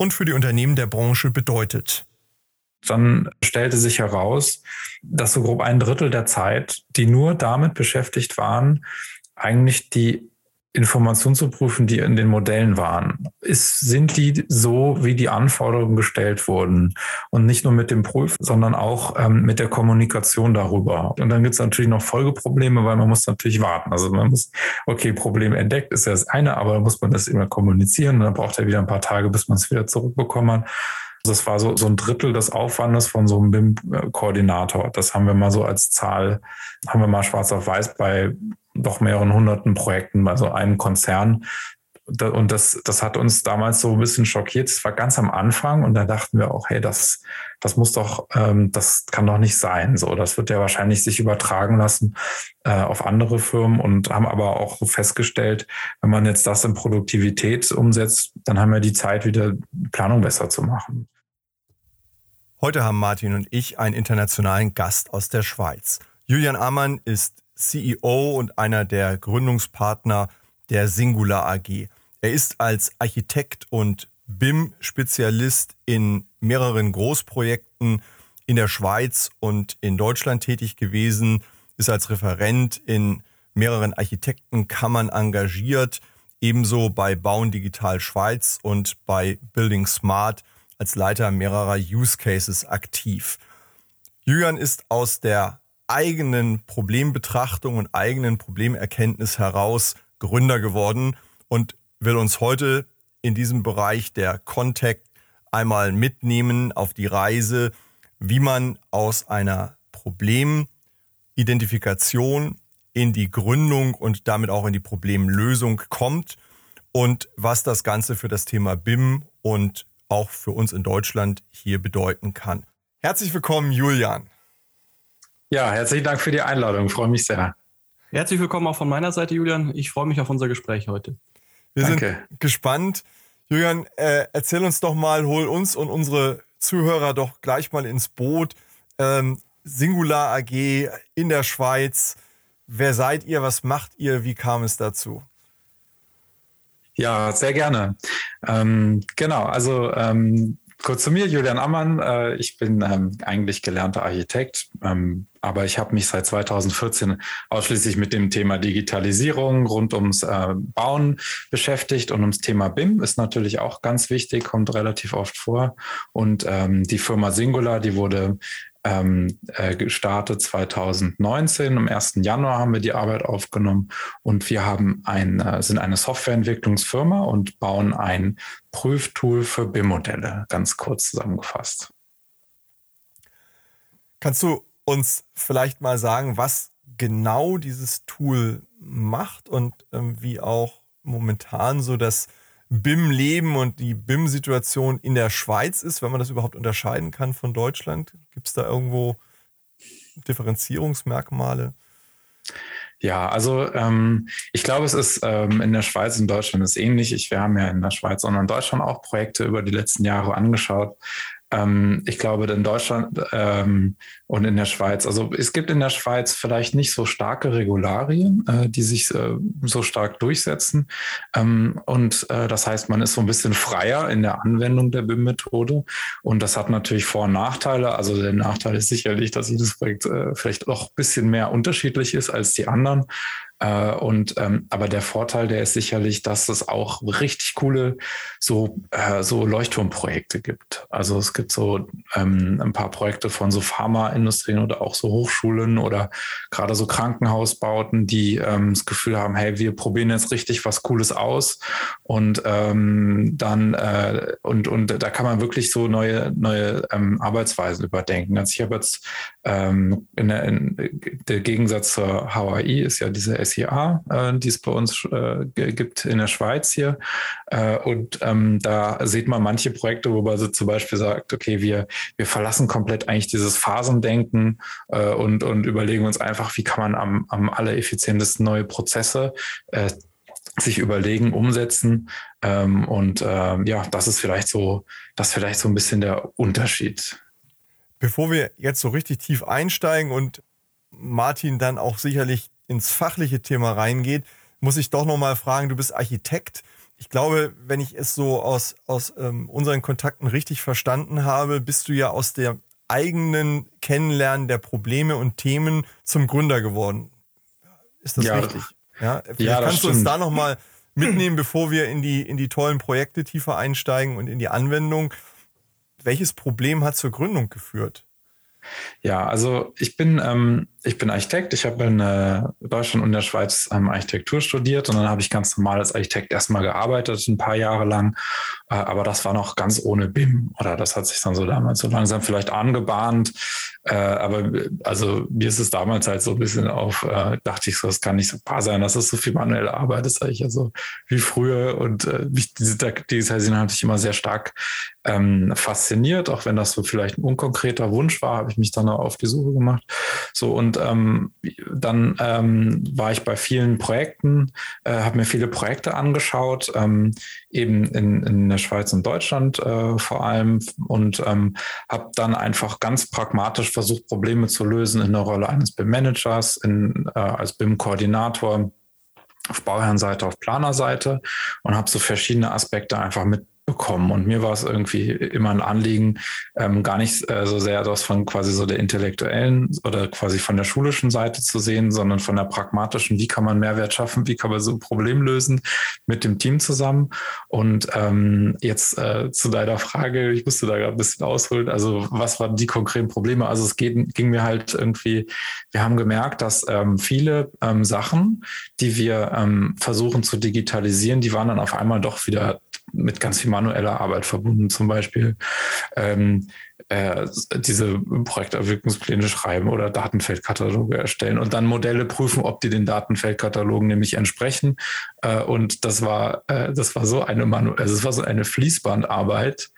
und für die Unternehmen der Branche bedeutet. Dann stellte sich heraus, dass so grob ein Drittel der Zeit, die nur damit beschäftigt waren, eigentlich die Informationen zu prüfen, die in den Modellen waren. Ist, sind die so, wie die Anforderungen gestellt wurden? Und nicht nur mit dem Prüfen, sondern auch ähm, mit der Kommunikation darüber. Und dann gibt es natürlich noch Folgeprobleme, weil man muss natürlich warten. Also man muss, okay, Problem entdeckt ist ja das eine, aber dann muss man das immer kommunizieren. Und dann braucht er wieder ein paar Tage, bis man es wieder zurückbekommen hat. Das war so, so ein Drittel des Aufwandes von so einem BIM-Koordinator. Das haben wir mal so als Zahl, haben wir mal schwarz auf weiß bei doch mehreren hunderten Projekten bei so einem Konzern. Und das, das hat uns damals so ein bisschen schockiert. Es war ganz am Anfang und da dachten wir auch, hey, das, das muss doch, ähm, das kann doch nicht sein. So, das wird ja wahrscheinlich sich übertragen lassen äh, auf andere Firmen und haben aber auch festgestellt, wenn man jetzt das in Produktivität umsetzt, dann haben wir die Zeit, wieder Planung besser zu machen. Heute haben Martin und ich einen internationalen Gast aus der Schweiz. Julian Amann ist CEO und einer der Gründungspartner der Singular AG. Er ist als Architekt und BIM-Spezialist in mehreren Großprojekten in der Schweiz und in Deutschland tätig gewesen, ist als Referent in mehreren Architektenkammern engagiert, ebenso bei Bauen Digital Schweiz und bei Building Smart als Leiter mehrerer Use Cases aktiv. Julian ist aus der eigenen Problembetrachtung und eigenen Problemerkenntnis heraus Gründer geworden und will uns heute in diesem Bereich der Contact einmal mitnehmen auf die Reise, wie man aus einer Problemidentifikation in die Gründung und damit auch in die Problemlösung kommt und was das Ganze für das Thema BIM und auch für uns in Deutschland hier bedeuten kann. Herzlich willkommen, Julian. Ja, herzlichen Dank für die Einladung. Ich freue mich sehr. Herzlich willkommen auch von meiner Seite, Julian. Ich freue mich auf unser Gespräch heute. Wir Danke. sind gespannt. Julian, äh, erzähl uns doch mal, hol uns und unsere Zuhörer doch gleich mal ins Boot. Ähm, Singular AG in der Schweiz. Wer seid ihr? Was macht ihr? Wie kam es dazu? Ja, sehr gerne. Ähm, genau, also ähm, Kurz zu mir, Julian Ammann. Äh, ich bin ähm, eigentlich gelernter Architekt, ähm, aber ich habe mich seit 2014 ausschließlich mit dem Thema Digitalisierung rund ums äh, Bauen beschäftigt und ums Thema BIM ist natürlich auch ganz wichtig, kommt relativ oft vor. Und ähm, die Firma Singular, die wurde ähm, äh, gestartet 2019. Am 1. Januar haben wir die Arbeit aufgenommen und wir haben ein, äh, sind eine Softwareentwicklungsfirma und bauen ein Prüftool für BIM-Modelle, ganz kurz zusammengefasst. Kannst du uns vielleicht mal sagen, was genau dieses Tool macht und ähm, wie auch momentan so das BIM-Leben und die BIM-Situation in der Schweiz ist, wenn man das überhaupt unterscheiden kann von Deutschland? Gibt es da irgendwo Differenzierungsmerkmale? Ja, also ähm, ich glaube, es ist ähm, in der Schweiz und Deutschland ist ähnlich. Ich, wir haben ja in der Schweiz und in Deutschland auch Projekte über die letzten Jahre angeschaut. Ähm, ich glaube, in Deutschland ähm, und in der Schweiz, also es gibt in der Schweiz vielleicht nicht so starke Regularien, äh, die sich äh, so stark durchsetzen. Ähm, und äh, das heißt, man ist so ein bisschen freier in der Anwendung der BIM-Methode. Und das hat natürlich Vor- und Nachteile. Also der Nachteil ist sicherlich, dass jedes Projekt äh, vielleicht auch ein bisschen mehr unterschiedlich ist als die anderen. Äh, und ähm, aber der Vorteil, der ist sicherlich, dass es auch richtig coole so äh, so Leuchtturmprojekte gibt. Also es gibt so ähm, ein paar Projekte von so Pharmaindustrien oder auch so Hochschulen oder gerade so Krankenhausbauten, die ähm, das Gefühl haben, hey, wir probieren jetzt richtig was Cooles aus und ähm, dann äh, und und da kann man wirklich so neue neue ähm, Arbeitsweisen überdenken. Also ich habe jetzt ähm, in der, in, der Gegensatz zur HAI ist ja diese SIA, äh, die es bei uns äh, gibt in der Schweiz hier. Äh, und ähm, da sieht man manche Projekte, wo man so zum Beispiel sagt, okay, wir, wir verlassen komplett eigentlich dieses Phasendenken äh, und, und überlegen uns einfach, wie kann man am, am allereffizientesten neue Prozesse äh, sich überlegen, umsetzen. Ähm, und ähm, ja, das ist vielleicht so, das ist vielleicht so ein bisschen der Unterschied. Bevor wir jetzt so richtig tief einsteigen und Martin dann auch sicherlich ins fachliche Thema reingeht, muss ich doch nochmal fragen, du bist Architekt. Ich glaube, wenn ich es so aus, aus ähm, unseren Kontakten richtig verstanden habe, bist du ja aus der eigenen Kennenlernen der Probleme und Themen zum Gründer geworden. Ist das ja, richtig? Ja, vielleicht ja, kannst du uns da nochmal mitnehmen, bevor wir in die, in die tollen Projekte tiefer einsteigen und in die Anwendung. Welches Problem hat zur Gründung geführt? Ja, also ich bin, ähm, ich bin Architekt. Ich habe in äh, Deutschland und der Schweiz ähm, Architektur studiert und dann habe ich ganz normal als Architekt erstmal gearbeitet, ein paar Jahre lang. Äh, aber das war noch ganz ohne BIM oder das hat sich dann so damals so langsam vielleicht angebahnt. Äh, aber also mir ist es damals halt so ein bisschen auf, äh, dachte ich so, es kann nicht so wahr sein, dass es so viel manuelle Arbeit ist, eigentlich also wie früher. Und äh, mich, diese Digitalisierung hat mich immer sehr stark ähm, fasziniert, auch wenn das so vielleicht ein unkonkreter Wunsch war, habe ich mich dann auf die Suche gemacht. So und ähm, dann ähm, war ich bei vielen Projekten, äh, habe mir viele Projekte angeschaut, ähm, eben in, in der Schweiz und Deutschland äh, vor allem. Und ähm, habe dann einfach ganz pragmatisch versucht, Probleme zu lösen in der Rolle eines BIM-Managers, äh, als BIM-Koordinator auf Bauherrenseite, auf Planerseite. Und habe so verschiedene Aspekte einfach mit bekommen. Und mir war es irgendwie immer ein Anliegen, ähm, gar nicht äh, so sehr das von quasi so der intellektuellen oder quasi von der schulischen Seite zu sehen, sondern von der pragmatischen, wie kann man Mehrwert schaffen, wie kann man so ein Problem lösen mit dem Team zusammen. Und ähm, jetzt äh, zu deiner Frage, ich musste da gerade ein bisschen ausholen, also was waren die konkreten Probleme? Also es geht, ging mir halt irgendwie, wir haben gemerkt, dass ähm, viele ähm, Sachen, die wir ähm, versuchen zu digitalisieren, die waren dann auf einmal doch wieder mit ganz viel manueller Arbeit verbunden, zum Beispiel ähm, äh, diese Projekterwirkungspläne schreiben oder Datenfeldkataloge erstellen und dann Modelle prüfen, ob die den Datenfeldkatalogen nämlich entsprechen. Äh, und das war, äh, das war so eine Manu also es war so eine Fließbandarbeit,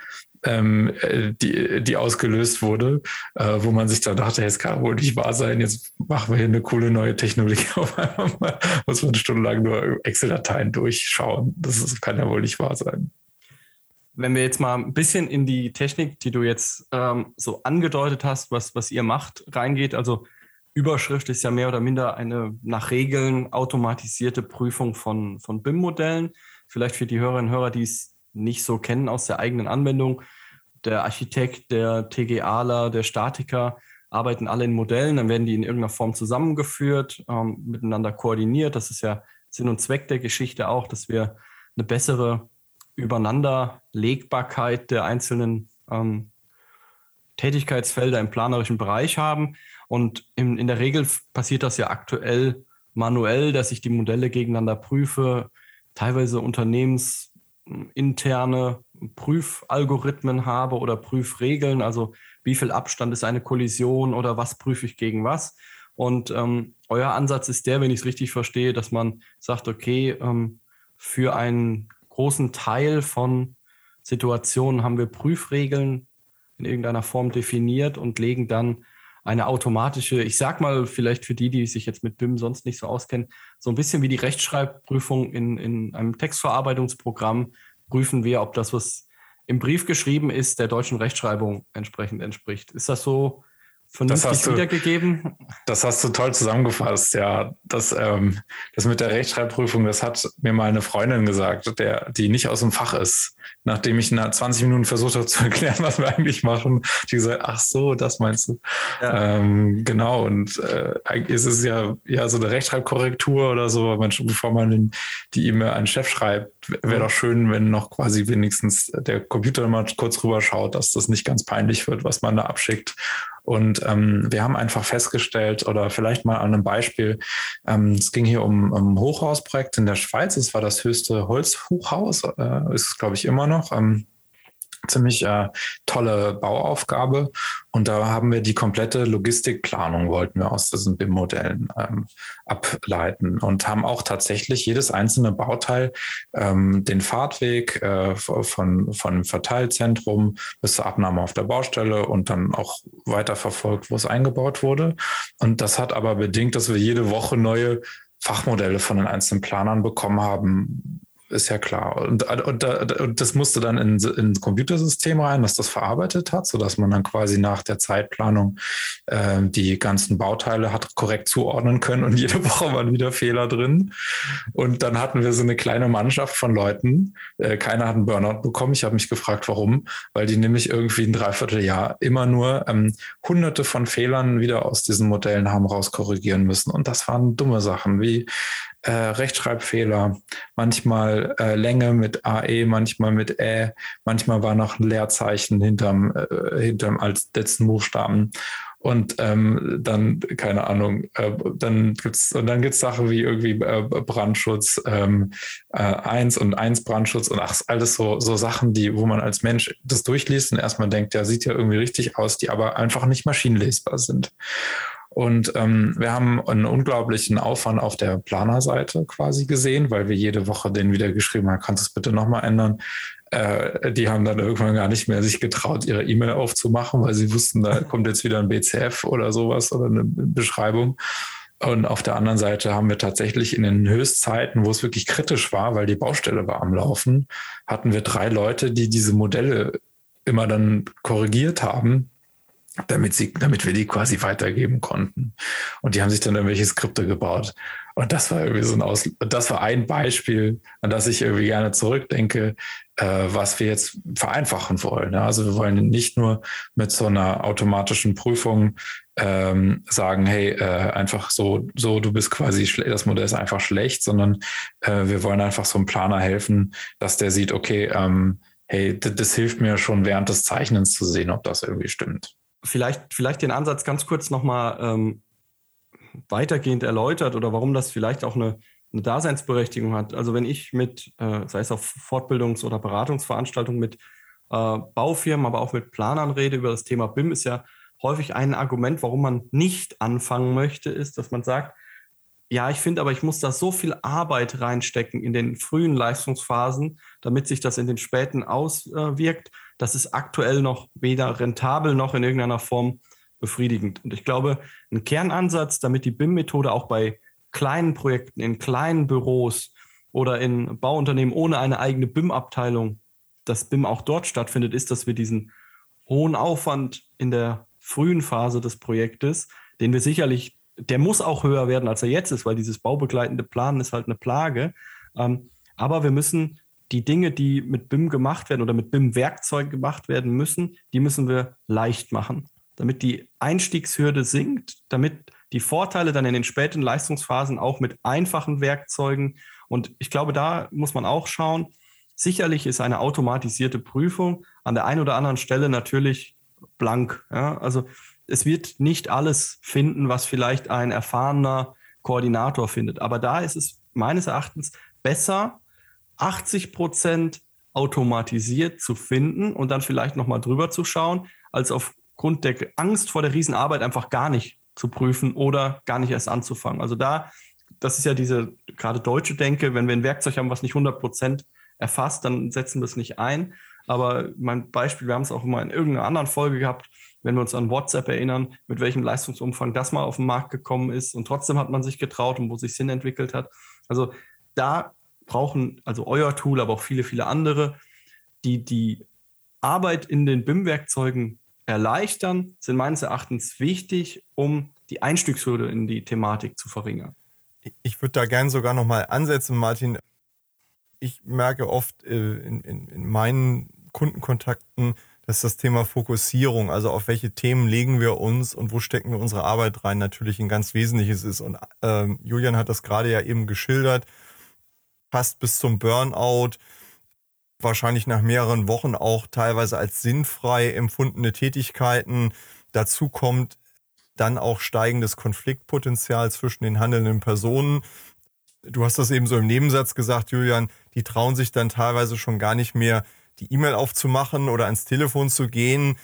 ähm, äh, die, die ausgelöst wurde, äh, wo man sich da dachte, es kann wohl nicht wahr sein, jetzt machen wir hier eine coole neue Technologie auf einmal muss man stundenlang nur Excel-Dateien durchschauen. Das ist, kann ja wohl nicht wahr sein. Wenn wir jetzt mal ein bisschen in die Technik, die du jetzt ähm, so angedeutet hast, was, was ihr macht, reingeht, also Überschrift ist ja mehr oder minder eine nach Regeln automatisierte Prüfung von, von BIM-Modellen. Vielleicht für die Hörerinnen und Hörer, die es nicht so kennen aus der eigenen Anwendung. Der Architekt, der TGAler, der Statiker arbeiten alle in Modellen, dann werden die in irgendeiner Form zusammengeführt, ähm, miteinander koordiniert. Das ist ja Sinn und Zweck der Geschichte auch, dass wir eine bessere Übereinanderlegbarkeit der einzelnen ähm, Tätigkeitsfelder im planerischen Bereich haben. Und in, in der Regel passiert das ja aktuell manuell, dass ich die Modelle gegeneinander prüfe, teilweise unternehmens interne Prüfalgorithmen habe oder Prüfregeln, also wie viel Abstand ist eine Kollision oder was prüfe ich gegen was. Und ähm, euer Ansatz ist der, wenn ich es richtig verstehe, dass man sagt, okay, ähm, für einen großen Teil von Situationen haben wir Prüfregeln in irgendeiner Form definiert und legen dann eine automatische, ich sag mal vielleicht für die, die sich jetzt mit BIM sonst nicht so auskennen, so ein bisschen wie die Rechtschreibprüfung in, in einem Textverarbeitungsprogramm prüfen wir, ob das, was im Brief geschrieben ist, der deutschen Rechtschreibung entsprechend entspricht. Ist das so vernünftig das wiedergegeben. das hast du toll zusammengefasst, ja. Das, ähm, das mit der Rechtschreibprüfung, das hat mir mal eine Freundin gesagt, der, die nicht aus dem Fach ist. Nachdem ich nach 20 Minuten versucht habe zu erklären, was wir eigentlich machen, die gesagt, ach so, das meinst du. Ja. Ähm, genau, und äh, ist es ja, ja so eine Rechtschreibkorrektur oder so, man, bevor man den, die E-Mail an den Chef schreibt, wäre mhm. doch schön, wenn noch quasi wenigstens der Computer mal kurz rüber schaut, dass das nicht ganz peinlich wird, was man da abschickt und ähm, wir haben einfach festgestellt, oder vielleicht mal an einem Beispiel, ähm, es ging hier um ein Hochhausprojekt in der Schweiz. Es war das höchste Holzhochhaus, äh, ist es, glaube ich, immer noch. Ähm, ziemlich äh, tolle Bauaufgabe. Und da haben wir die komplette Logistikplanung, wollten wir aus diesen BIM-Modellen ähm, ableiten und haben auch tatsächlich jedes einzelne Bauteil, ähm, den Fahrtweg äh, von, von Verteilzentrum bis zur Abnahme auf der Baustelle und dann auch weiter verfolgt, wo es eingebaut wurde. Und das hat aber bedingt, dass wir jede Woche neue Fachmodelle von den einzelnen Planern bekommen haben, ist ja klar. Und, und, und das musste dann in, in Computersystem rein, das das verarbeitet hat, sodass man dann quasi nach der Zeitplanung äh, die ganzen Bauteile hat korrekt zuordnen können und jede Woche waren wieder Fehler drin. Und dann hatten wir so eine kleine Mannschaft von Leuten. Äh, keiner hat einen Burnout bekommen. Ich habe mich gefragt, warum, weil die nämlich irgendwie ein Dreivierteljahr immer nur ähm, hunderte von Fehlern wieder aus diesen Modellen haben rauskorrigieren müssen. Und das waren dumme Sachen wie äh, Rechtschreibfehler, manchmal äh, Länge mit AE, manchmal mit Ä, manchmal war noch ein Leerzeichen hinterm, äh, hinterm als letzten Buchstaben. Und ähm, dann, keine Ahnung, äh, dann gibt's und dann gibt's Sachen wie irgendwie äh, Brandschutz ähm, äh, 1 und 1 Brandschutz und ach, alles so, so Sachen, die, wo man als Mensch das durchliest und erstmal denkt, ja, sieht ja irgendwie richtig aus, die aber einfach nicht maschinenlesbar sind. Und ähm, wir haben einen unglaublichen Aufwand auf der Planerseite quasi gesehen, weil wir jede Woche den wieder geschrieben haben, kannst du es bitte nochmal ändern? Äh, die haben dann irgendwann gar nicht mehr sich getraut, ihre E-Mail aufzumachen, weil sie wussten, da kommt jetzt wieder ein BCF oder sowas oder eine Beschreibung. Und auf der anderen Seite haben wir tatsächlich in den Höchstzeiten, wo es wirklich kritisch war, weil die Baustelle war am Laufen, hatten wir drei Leute, die diese Modelle immer dann korrigiert haben, damit sie, damit wir die quasi weitergeben konnten. Und die haben sich dann irgendwelche Skripte gebaut. Und das war irgendwie so ein Aus, das war ein Beispiel, an das ich irgendwie gerne zurückdenke, äh, was wir jetzt vereinfachen wollen. Also wir wollen nicht nur mit so einer automatischen Prüfung ähm, sagen, hey, äh, einfach so, so, du bist quasi, das Modell ist einfach schlecht, sondern äh, wir wollen einfach so einem Planer helfen, dass der sieht, okay, ähm, hey, das hilft mir schon während des Zeichnens zu sehen, ob das irgendwie stimmt vielleicht, vielleicht den Ansatz ganz kurz nochmal ähm, weitergehend erläutert oder warum das vielleicht auch eine, eine Daseinsberechtigung hat. Also wenn ich mit, äh, sei es auf Fortbildungs- oder Beratungsveranstaltungen mit äh, Baufirmen, aber auch mit Planern rede über das Thema BIM, ist ja häufig ein Argument, warum man nicht anfangen möchte, ist, dass man sagt, ja, ich finde aber, ich muss da so viel Arbeit reinstecken in den frühen Leistungsphasen, damit sich das in den späten auswirkt, das ist aktuell noch weder rentabel noch in irgendeiner Form befriedigend. Und ich glaube, ein Kernansatz, damit die BIM-Methode auch bei kleinen Projekten, in kleinen Büros oder in Bauunternehmen ohne eine eigene BIM-Abteilung, dass BIM auch dort stattfindet, ist, dass wir diesen hohen Aufwand in der frühen Phase des Projektes, den wir sicherlich, der muss auch höher werden, als er jetzt ist, weil dieses baubegleitende Planen ist halt eine Plage. Ähm, aber wir müssen die Dinge, die mit BIM gemacht werden oder mit BIM-Werkzeugen gemacht werden müssen, die müssen wir leicht machen, damit die Einstiegshürde sinkt, damit die Vorteile dann in den späten Leistungsphasen auch mit einfachen Werkzeugen und ich glaube, da muss man auch schauen. Sicherlich ist eine automatisierte Prüfung an der einen oder anderen Stelle natürlich blank. Ja? Also es wird nicht alles finden, was vielleicht ein erfahrener Koordinator findet. Aber da ist es meines Erachtens besser, 80 Prozent automatisiert zu finden und dann vielleicht nochmal drüber zu schauen, als aufgrund der Angst vor der Riesenarbeit einfach gar nicht zu prüfen oder gar nicht erst anzufangen. Also da, das ist ja diese gerade deutsche Denke, wenn wir ein Werkzeug haben, was nicht 100 Prozent erfasst, dann setzen wir es nicht ein. Aber mein Beispiel, wir haben es auch immer in irgendeiner anderen Folge gehabt, wenn wir uns an WhatsApp erinnern, mit welchem Leistungsumfang das mal auf den Markt gekommen ist und trotzdem hat man sich getraut und wo sich Sinn entwickelt hat. Also da brauchen, also euer Tool, aber auch viele, viele andere, die die Arbeit in den BIM-Werkzeugen erleichtern, sind meines Erachtens wichtig, um die Einstiegshürde in die Thematik zu verringern. Ich würde da gerne sogar nochmal ansetzen, Martin. Ich merke oft äh, in, in, in meinen Kundenkontakten, dass das Thema Fokussierung, also auf welche Themen legen wir uns und wo stecken wir unsere Arbeit rein, natürlich ein ganz wesentliches ist. Und ähm, Julian hat das gerade ja eben geschildert fast bis zum Burnout, wahrscheinlich nach mehreren Wochen auch teilweise als sinnfrei empfundene Tätigkeiten. Dazu kommt dann auch steigendes Konfliktpotenzial zwischen den handelnden Personen. Du hast das eben so im Nebensatz gesagt, Julian, die trauen sich dann teilweise schon gar nicht mehr, die E-Mail aufzumachen oder ans Telefon zu gehen.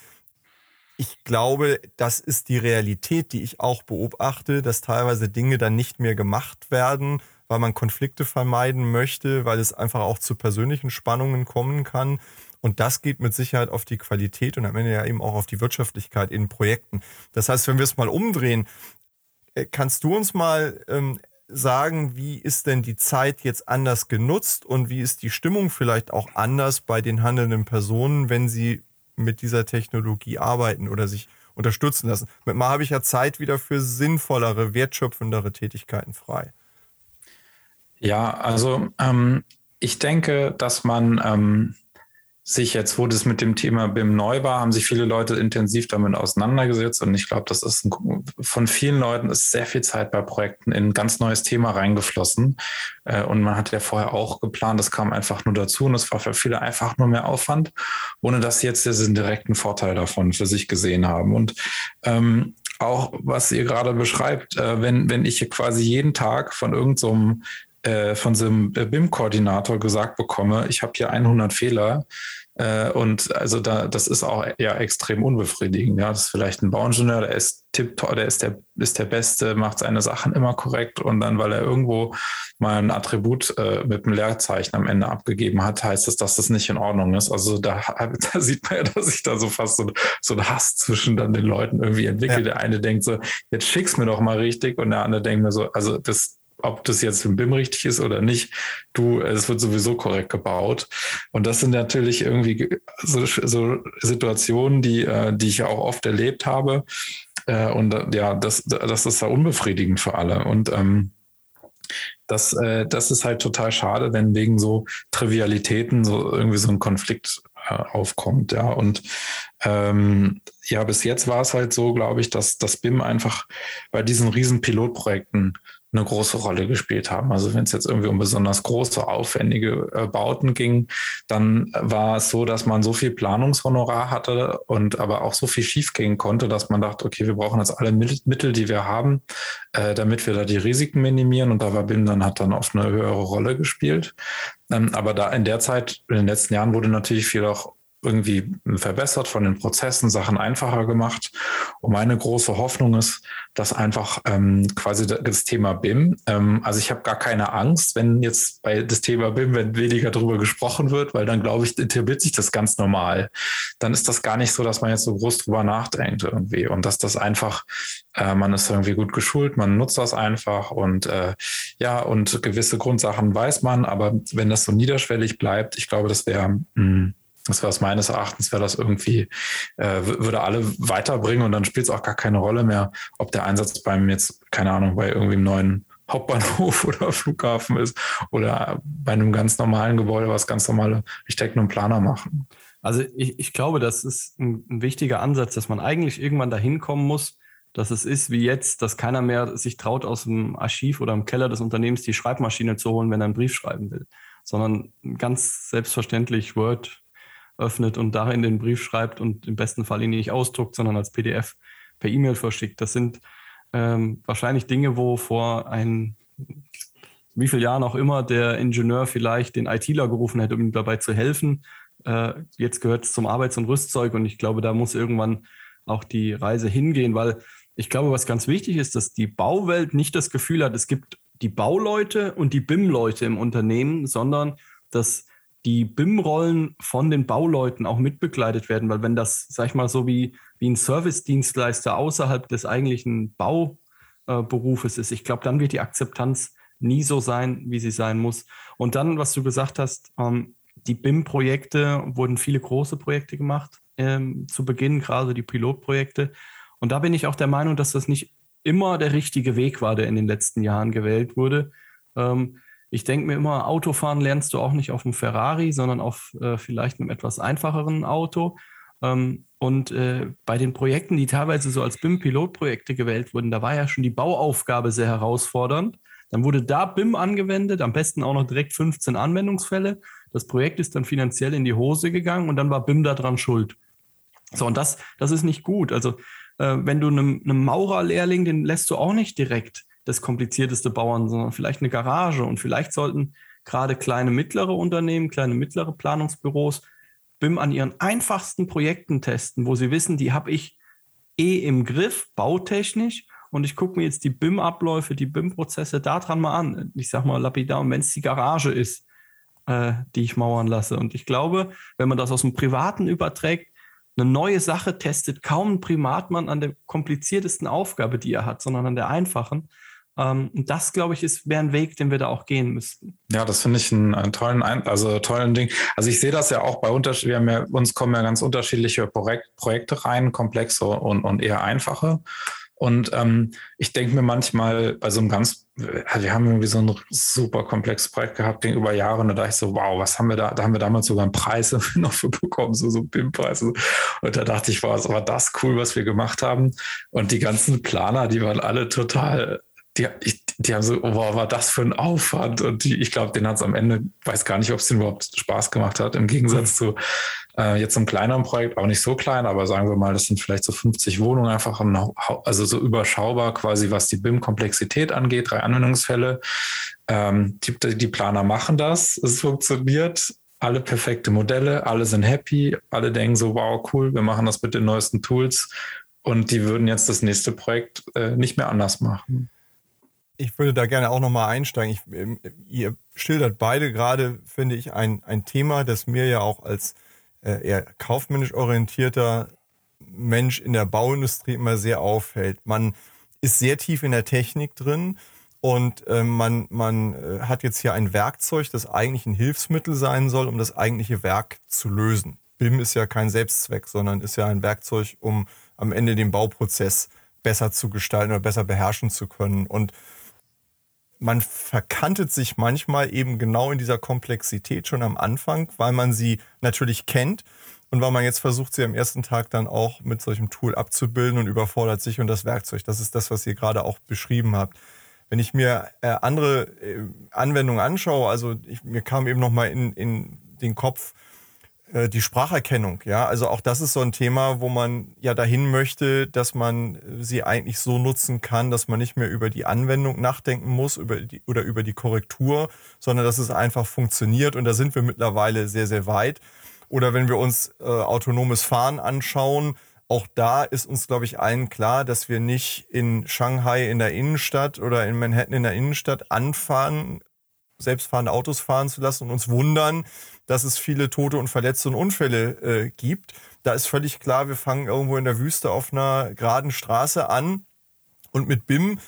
Ich glaube, das ist die Realität, die ich auch beobachte, dass teilweise Dinge dann nicht mehr gemacht werden, weil man Konflikte vermeiden möchte, weil es einfach auch zu persönlichen Spannungen kommen kann. Und das geht mit Sicherheit auf die Qualität und am Ende ja eben auch auf die Wirtschaftlichkeit in Projekten. Das heißt, wenn wir es mal umdrehen, äh, kannst du uns mal ähm, sagen, wie ist denn die Zeit jetzt anders genutzt und wie ist die Stimmung vielleicht auch anders bei den handelnden Personen, wenn sie mit dieser Technologie arbeiten oder sich unterstützen lassen? Mal habe ich ja Zeit wieder für sinnvollere, wertschöpfendere Tätigkeiten frei. Ja, also ähm, ich denke, dass man ähm, sich jetzt, wo das mit dem Thema BIM neu war, haben sich viele Leute intensiv damit auseinandergesetzt. Und ich glaube, das ist ein, von vielen Leuten ist sehr viel Zeit bei Projekten in ein ganz neues Thema reingeflossen. Äh, und man hat ja vorher auch geplant, das kam einfach nur dazu. Und es war für viele einfach nur mehr Aufwand, ohne dass sie jetzt diesen direkten Vorteil davon für sich gesehen haben. Und ähm, auch was ihr gerade beschreibt, äh, wenn, wenn ich quasi jeden Tag von irgendeinem so äh, von so einem BIM-Koordinator gesagt bekomme, ich habe hier 100 Fehler, äh, und also da, das ist auch ja extrem unbefriedigend. Ja, das ist vielleicht ein Bauingenieur, der ist tipptopp, der ist der, ist der Beste, macht seine Sachen immer korrekt und dann, weil er irgendwo mal ein Attribut äh, mit einem Leerzeichen am Ende abgegeben hat, heißt das, dass das nicht in Ordnung ist. Also da, da sieht man ja, dass sich da so fast so, so ein Hass zwischen dann den Leuten irgendwie entwickelt. Ja. Der eine denkt so, jetzt schick's mir doch mal richtig und der andere denkt mir so, also das, ob das jetzt im BIM richtig ist oder nicht, du, es wird sowieso korrekt gebaut. Und das sind natürlich irgendwie so, so Situationen, die, äh, die ich auch oft erlebt habe. Äh, und äh, ja, das, das ist da unbefriedigend für alle. Und ähm, das, äh, das ist halt total schade, wenn wegen so Trivialitäten so irgendwie so ein Konflikt äh, aufkommt. Ja, und ähm, ja, bis jetzt war es halt so, glaube ich, dass das BIM einfach bei diesen riesen Pilotprojekten eine große Rolle gespielt haben. Also wenn es jetzt irgendwie um besonders große, aufwendige äh, Bauten ging, dann war es so, dass man so viel Planungshonorar hatte und aber auch so viel schiefgehen konnte, dass man dachte, okay, wir brauchen jetzt alle Mittel, die wir haben, äh, damit wir da die Risiken minimieren. Und da war BIM dann hat dann oft eine höhere Rolle gespielt. Ähm, aber da in der Zeit, in den letzten Jahren wurde natürlich viel auch irgendwie verbessert von den Prozessen, Sachen einfacher gemacht. Und meine große Hoffnung ist, dass einfach ähm, quasi das Thema BIM, ähm, also ich habe gar keine Angst, wenn jetzt bei das Thema BIM, wenn weniger darüber gesprochen wird, weil dann glaube ich, etabliert sich das ganz normal. Dann ist das gar nicht so, dass man jetzt so groß drüber nachdenkt irgendwie und dass das einfach, äh, man ist irgendwie gut geschult, man nutzt das einfach und äh, ja, und gewisse Grundsachen weiß man, aber wenn das so niederschwellig bleibt, ich glaube, das wäre hm, das wäre meines Erachtens, wäre das irgendwie, äh, würde alle weiterbringen und dann spielt es auch gar keine Rolle mehr, ob der Einsatz beim jetzt, keine Ahnung, bei irgendwie einem neuen Hauptbahnhof oder Flughafen ist oder bei einem ganz normalen Gebäude, was ganz normale Architekten und Planer machen. Also ich, ich glaube, das ist ein, ein wichtiger Ansatz, dass man eigentlich irgendwann dahin kommen muss, dass es ist wie jetzt, dass keiner mehr sich traut, aus dem Archiv oder im Keller des Unternehmens die Schreibmaschine zu holen, wenn er einen Brief schreiben will, sondern ganz selbstverständlich Word, öffnet und darin den Brief schreibt und im besten Fall ihn nicht ausdruckt, sondern als PDF per E-Mail verschickt. Das sind ähm, wahrscheinlich Dinge, wo vor ein, wie viel Jahren auch immer der Ingenieur vielleicht den ITler gerufen hätte, um ihm dabei zu helfen. Äh, jetzt gehört es zum Arbeits- und Rüstzeug und ich glaube, da muss irgendwann auch die Reise hingehen, weil ich glaube, was ganz wichtig ist, dass die Bauwelt nicht das Gefühl hat, es gibt die Bauleute und die BIM-Leute im Unternehmen, sondern dass die BIM-Rollen von den Bauleuten auch mitbegleitet werden, weil wenn das, sag ich mal, so wie, wie ein Service-Dienstleister außerhalb des eigentlichen Bauberufes ist, ich glaube, dann wird die Akzeptanz nie so sein, wie sie sein muss. Und dann, was du gesagt hast, ähm, die BIM-Projekte wurden viele große Projekte gemacht ähm, zu Beginn, gerade die Pilotprojekte. Und da bin ich auch der Meinung, dass das nicht immer der richtige Weg war, der in den letzten Jahren gewählt wurde. Ähm, ich denke mir immer, Autofahren lernst du auch nicht auf einem Ferrari, sondern auf äh, vielleicht einem etwas einfacheren Auto. Ähm, und äh, bei den Projekten, die teilweise so als BIM-Pilotprojekte gewählt wurden, da war ja schon die Bauaufgabe sehr herausfordernd. Dann wurde da BIM angewendet, am besten auch noch direkt 15 Anwendungsfälle. Das Projekt ist dann finanziell in die Hose gegangen und dann war BIM daran schuld. So, und das, das ist nicht gut. Also, äh, wenn du einem, einem Maurerlehrling, den lässt du auch nicht direkt das komplizierteste bauen, sondern vielleicht eine Garage. Und vielleicht sollten gerade kleine, mittlere Unternehmen, kleine, mittlere Planungsbüros BIM an ihren einfachsten Projekten testen, wo sie wissen, die habe ich eh im Griff, bautechnisch. Und ich gucke mir jetzt die BIM-Abläufe, die BIM-Prozesse daran mal an. Ich sage mal lapidar, wenn es die Garage ist, äh, die ich mauern lasse. Und ich glaube, wenn man das aus dem Privaten überträgt, eine neue Sache testet kaum ein Primatmann an der kompliziertesten Aufgabe, die er hat, sondern an der einfachen. Ähm, und das, glaube ich, ist wäre ein Weg, den wir da auch gehen müssten. Ja, das finde ich einen, einen, tollen, also tollen Ding. Also ich sehe das ja auch bei Unterschied. Wir haben ja, uns kommen ja ganz unterschiedliche Projek Projekte rein, komplexe und, und eher einfache. Und ähm, ich denke mir manchmal bei so einem ganz, wir haben irgendwie so ein super komplexes Projekt gehabt über Jahre und da dachte ich so, wow, was haben wir da, da haben wir damals sogar einen Preis noch für bekommen, so, so BIM-Preis. Und da dachte ich, wow, war das cool, was wir gemacht haben. Und die ganzen Planer, die waren alle total die, ich, die haben so, wow, war das für ein Aufwand? Und die, ich glaube, den hat es am Ende, weiß gar nicht, ob es den überhaupt Spaß gemacht hat, im Gegensatz zu äh, jetzt einem kleineren Projekt, auch nicht so klein, aber sagen wir mal, das sind vielleicht so 50 Wohnungen einfach, also so überschaubar quasi, was die BIM-Komplexität angeht, drei Anwendungsfälle. Ähm, die, die Planer machen das, es funktioniert, alle perfekte Modelle, alle sind happy, alle denken so, wow, cool, wir machen das mit den neuesten Tools und die würden jetzt das nächste Projekt äh, nicht mehr anders machen ich würde da gerne auch nochmal einsteigen. Ich, ähm, ihr schildert beide gerade, finde ich, ein, ein Thema, das mir ja auch als äh, eher kaufmännisch orientierter Mensch in der Bauindustrie immer sehr auffällt. Man ist sehr tief in der Technik drin und äh, man, man äh, hat jetzt hier ein Werkzeug, das eigentlich ein Hilfsmittel sein soll, um das eigentliche Werk zu lösen. BIM ist ja kein Selbstzweck, sondern ist ja ein Werkzeug, um am Ende den Bauprozess besser zu gestalten oder besser beherrschen zu können. Und man verkantet sich manchmal eben genau in dieser Komplexität schon am Anfang, weil man sie natürlich kennt und weil man jetzt versucht, sie am ersten Tag dann auch mit solchem Tool abzubilden und überfordert sich und das Werkzeug. Das ist das, was ihr gerade auch beschrieben habt. Wenn ich mir äh, andere äh, Anwendungen anschaue, also ich, mir kam eben noch mal in, in den Kopf, äh, die Spracherkennung, ja, also auch das ist so ein Thema, wo man ja dahin möchte, dass man sie eigentlich so nutzen kann, dass man nicht mehr über die Anwendung nachdenken muss über die, oder über die Korrektur, sondern dass es einfach funktioniert und da sind wir mittlerweile sehr, sehr weit. Oder wenn wir uns äh, autonomes Fahren anschauen, auch da ist uns, glaube ich, allen klar, dass wir nicht in Shanghai in der Innenstadt oder in Manhattan in der Innenstadt anfahren, selbstfahrende Autos fahren zu lassen und uns wundern, dass es viele Tote und Verletzte und Unfälle äh, gibt. Da ist völlig klar, wir fangen irgendwo in der Wüste auf einer geraden Straße an und mit BIM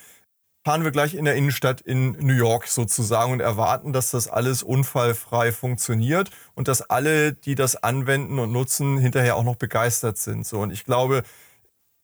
fahren wir gleich in der Innenstadt in New York sozusagen und erwarten, dass das alles unfallfrei funktioniert und dass alle, die das anwenden und nutzen, hinterher auch noch begeistert sind. So und ich glaube,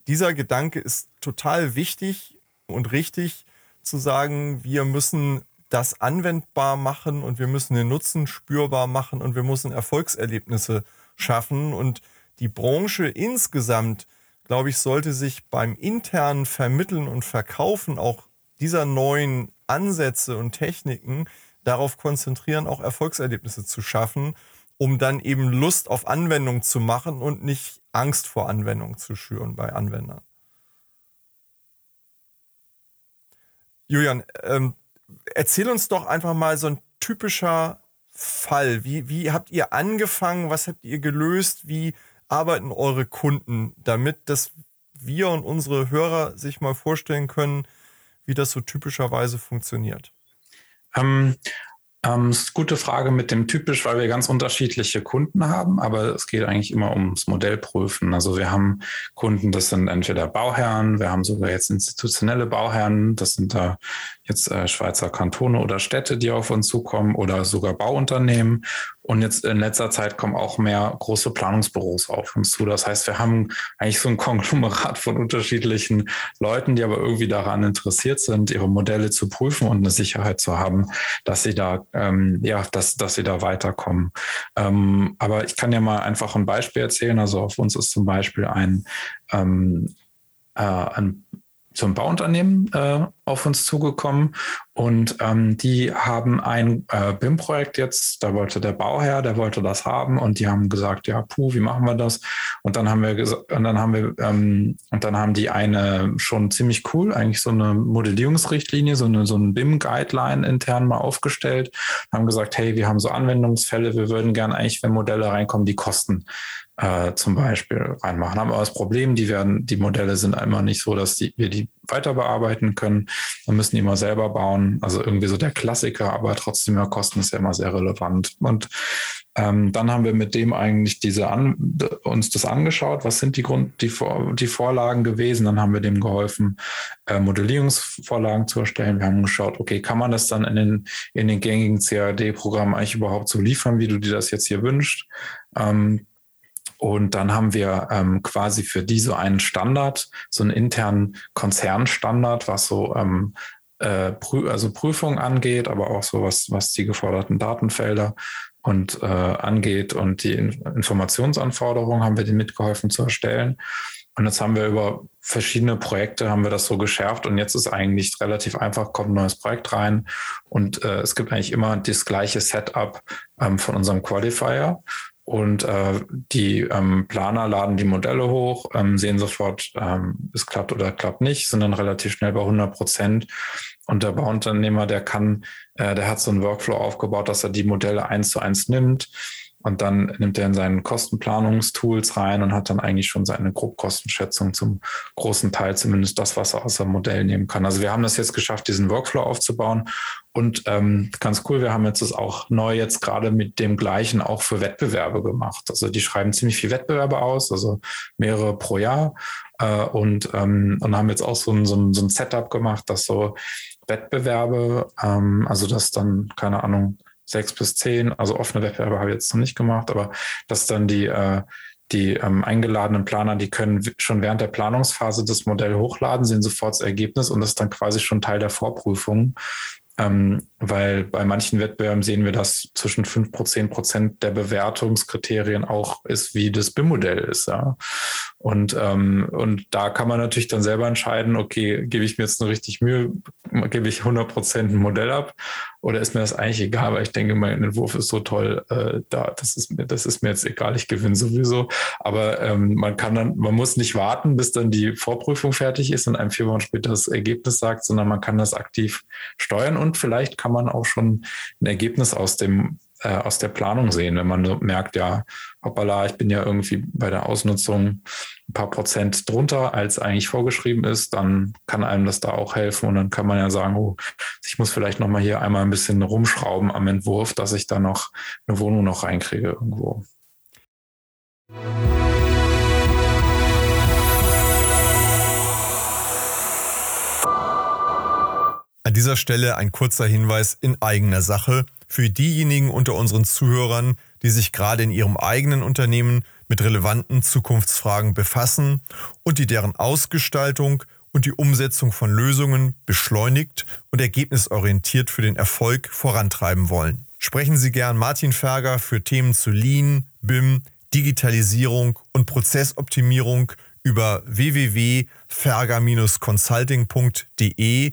dieser Gedanke ist total wichtig und richtig zu sagen, wir müssen das anwendbar machen und wir müssen den Nutzen spürbar machen und wir müssen Erfolgserlebnisse schaffen. Und die Branche insgesamt, glaube ich, sollte sich beim internen Vermitteln und Verkaufen auch dieser neuen Ansätze und Techniken darauf konzentrieren, auch Erfolgserlebnisse zu schaffen, um dann eben Lust auf Anwendung zu machen und nicht Angst vor Anwendung zu schüren bei Anwendern. Julian, ähm, erzähl uns doch einfach mal so ein typischer Fall. Wie, wie habt ihr angefangen? Was habt ihr gelöst? Wie arbeiten eure Kunden damit, dass wir und unsere Hörer sich mal vorstellen können, wie das so typischerweise funktioniert? Ähm, ähm, ist eine gute Frage mit dem typisch, weil wir ganz unterschiedliche Kunden haben, aber es geht eigentlich immer ums Modellprüfen. Also wir haben Kunden, das sind entweder Bauherren, wir haben sogar jetzt institutionelle Bauherren, das sind da jetzt äh, Schweizer Kantone oder Städte, die auf uns zukommen oder sogar Bauunternehmen. Und jetzt in letzter Zeit kommen auch mehr große Planungsbüros auf uns zu. Das heißt, wir haben eigentlich so ein Konglomerat von unterschiedlichen Leuten, die aber irgendwie daran interessiert sind, ihre Modelle zu prüfen und eine Sicherheit zu haben, dass sie da, ähm, ja, dass, dass sie da weiterkommen. Ähm, aber ich kann ja mal einfach ein Beispiel erzählen. Also auf uns ist zum Beispiel ein, ähm, äh, ein ein Bauunternehmen äh, auf uns zugekommen und ähm, die haben ein äh, BIM-Projekt jetzt, da wollte der Bauherr, der wollte das haben und die haben gesagt, ja, puh, wie machen wir das? Und dann haben wir gesagt, und dann haben wir, ähm, und dann haben die eine schon ziemlich cool, eigentlich so eine Modellierungsrichtlinie, so eine, so ein BIM-Guideline intern mal aufgestellt, haben gesagt, hey, wir haben so Anwendungsfälle, wir würden gerne eigentlich, wenn Modelle reinkommen, die Kosten äh, zum Beispiel reinmachen. Haben aber das Problem, die werden, die Modelle sind einmal nicht so, dass die, wir die weiter bearbeiten können. Wir müssen die immer selber bauen. Also irgendwie so der Klassiker, aber trotzdem mehr Kosten ist ja immer sehr relevant. Und ähm, dann haben wir mit dem eigentlich diese an, uns das angeschaut. Was sind die Grund, die, die Vorlagen gewesen? Dann haben wir dem geholfen, äh, Modellierungsvorlagen zu erstellen. Wir haben geschaut, okay, kann man das dann in den, in den gängigen CAD-Programmen eigentlich überhaupt so liefern, wie du dir das jetzt hier wünschst? Ähm, und dann haben wir ähm, quasi für die so einen Standard, so einen internen Konzernstandard, was so ähm, äh, Prü also Prüfungen angeht, aber auch so was, was die geforderten Datenfelder und äh, angeht und die In Informationsanforderungen haben wir denen mitgeholfen zu erstellen. Und jetzt haben wir über verschiedene Projekte haben wir das so geschärft und jetzt ist eigentlich relativ einfach, kommt ein neues Projekt rein und äh, es gibt eigentlich immer das gleiche Setup ähm, von unserem Qualifier und äh, die ähm, Planer laden die Modelle hoch, ähm, sehen sofort, ähm, es klappt oder klappt nicht, sind dann relativ schnell bei 100 Prozent. Und der Bauunternehmer, der kann, äh, der hat so einen Workflow aufgebaut, dass er die Modelle eins zu eins nimmt und dann nimmt er in seinen Kostenplanungstools rein und hat dann eigentlich schon seine Grobkostenschätzung zum großen Teil, zumindest das, was er aus dem Modell nehmen kann. Also wir haben das jetzt geschafft, diesen Workflow aufzubauen. Und ähm, ganz cool, wir haben jetzt das auch neu jetzt gerade mit dem gleichen auch für Wettbewerbe gemacht. Also die schreiben ziemlich viel Wettbewerbe aus, also mehrere pro Jahr. Äh, und, ähm, und haben jetzt auch so ein, so ein, so ein Setup gemacht, dass so Wettbewerbe, ähm, also dass dann, keine Ahnung, sechs bis zehn, also offene Wettbewerbe habe ich jetzt noch nicht gemacht, aber dass dann die, äh, die ähm, eingeladenen Planer, die können schon während der Planungsphase das Modell hochladen, sehen sofort das Ergebnis und das ist dann quasi schon Teil der Vorprüfung. Ähm, weil bei manchen Wettbewerben sehen wir, dass zwischen 5 und 10 Prozent der Bewertungskriterien auch ist, wie das BIM-Modell ist. Ja. Und, ähm, und da kann man natürlich dann selber entscheiden, okay, gebe ich mir jetzt eine richtig Mühe, gebe ich 100 Prozent ein Modell ab oder ist mir das eigentlich egal, weil ich denke, mein Entwurf ist so toll, äh, da, das ist mir, das ist mir jetzt egal, ich gewinne sowieso. Aber ähm, man kann dann, man muss nicht warten, bis dann die Vorprüfung fertig ist und einem vier Wochen später das Ergebnis sagt, sondern man kann das aktiv steuern und vielleicht kann man auch schon ein Ergebnis aus dem äh, aus der Planung sehen, wenn man merkt, ja, hoppala, ich bin ja irgendwie bei der Ausnutzung ein paar Prozent drunter, als eigentlich vorgeschrieben ist, dann kann einem das da auch helfen und dann kann man ja sagen, oh, ich muss vielleicht nochmal hier einmal ein bisschen rumschrauben am Entwurf, dass ich da noch eine Wohnung noch reinkriege irgendwo. An dieser Stelle ein kurzer Hinweis in eigener Sache für diejenigen unter unseren Zuhörern, die sich gerade in ihrem eigenen Unternehmen mit relevanten Zukunftsfragen befassen und die deren Ausgestaltung und die Umsetzung von Lösungen beschleunigt und ergebnisorientiert für den Erfolg vorantreiben wollen. Sprechen Sie gern Martin Ferger für Themen zu Lean, BIM, Digitalisierung und Prozessoptimierung über www.ferger-consulting.de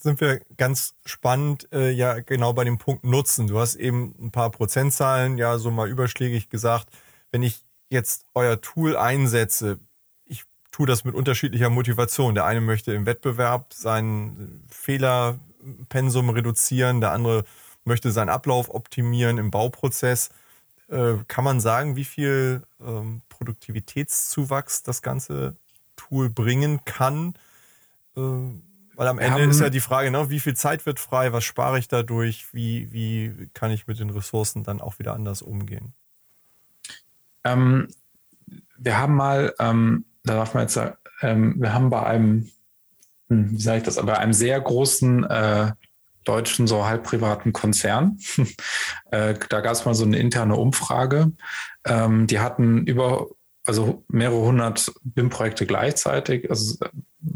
Jetzt sind wir ganz spannend äh, ja genau bei dem Punkt Nutzen. Du hast eben ein paar Prozentzahlen ja so mal überschlägig gesagt. Wenn ich jetzt euer Tool einsetze, ich tue das mit unterschiedlicher Motivation. Der eine möchte im Wettbewerb sein Fehlerpensum reduzieren, der andere möchte seinen Ablauf optimieren im Bauprozess. Äh, kann man sagen, wie viel ähm, Produktivitätszuwachs das ganze Tool bringen kann? Äh, weil am Ende ist ja die Frage, ne, wie viel Zeit wird frei, was spare ich dadurch, wie, wie kann ich mit den Ressourcen dann auch wieder anders umgehen? Ähm, wir haben mal, ähm, da darf man jetzt sagen, ähm, wir haben bei einem, hm, wie sage ich das, bei einem sehr großen äh, deutschen, so halb privaten Konzern, äh, da gab es mal so eine interne Umfrage. Ähm, die hatten über, also mehrere hundert BIM-Projekte gleichzeitig, also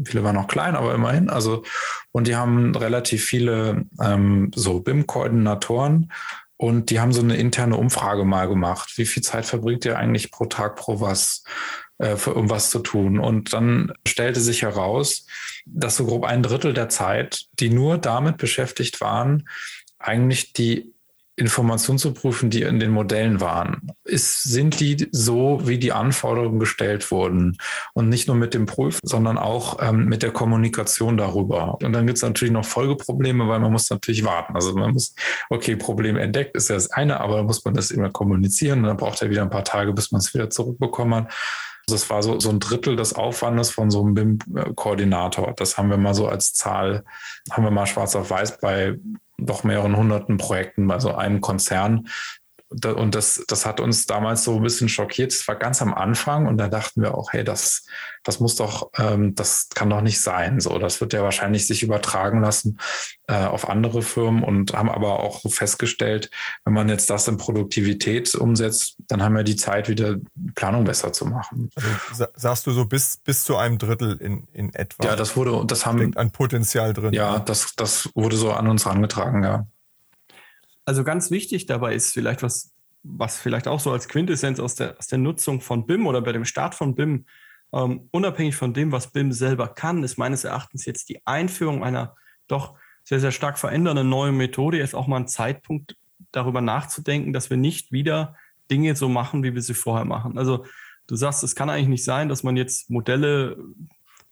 viele waren noch klein, aber immerhin. Also, und die haben relativ viele ähm, so BIM-Koordinatoren und die haben so eine interne Umfrage mal gemacht. Wie viel Zeit verbringt ihr eigentlich pro Tag pro was, äh, um was zu tun? Und dann stellte sich heraus, dass so grob ein Drittel der Zeit, die nur damit beschäftigt waren, eigentlich die Informationen zu prüfen, die in den Modellen waren. Ist, sind die so, wie die Anforderungen gestellt wurden? Und nicht nur mit dem Prüfen, sondern auch ähm, mit der Kommunikation darüber. Und dann gibt es natürlich noch Folgeprobleme, weil man muss natürlich warten. Also man muss, okay, Problem entdeckt ist ja das eine, aber dann muss man das immer kommunizieren. Und dann braucht er wieder ein paar Tage, bis man es wieder zurückbekommen hat. Also es war so, so ein Drittel des Aufwandes von so einem BIM-Koordinator. Das haben wir mal so als Zahl, haben wir mal schwarz auf weiß bei doch mehreren hunderten Projekten bei so einem Konzern. Und das, das hat uns damals so ein bisschen schockiert. Es war ganz am Anfang und da dachten wir auch, hey, das, das muss doch, ähm, das kann doch nicht sein. So, das wird ja wahrscheinlich sich übertragen lassen äh, auf andere Firmen und haben aber auch festgestellt, wenn man jetzt das in Produktivität umsetzt, dann haben wir die Zeit, wieder Planung besser zu machen. Also sagst du so bis, bis zu einem Drittel in, in etwa? Ja, das wurde, das haben. Ein Potenzial drin. Ja, das, das wurde so an uns herangetragen, ja. Also ganz wichtig dabei ist vielleicht was, was vielleicht auch so als Quintessenz aus der, aus der Nutzung von BIM oder bei dem Start von BIM, ähm, unabhängig von dem, was BIM selber kann, ist meines Erachtens jetzt die Einführung einer doch sehr, sehr stark verändernden neuen Methode jetzt auch mal ein Zeitpunkt, darüber nachzudenken, dass wir nicht wieder Dinge so machen, wie wir sie vorher machen. Also du sagst, es kann eigentlich nicht sein, dass man jetzt Modelle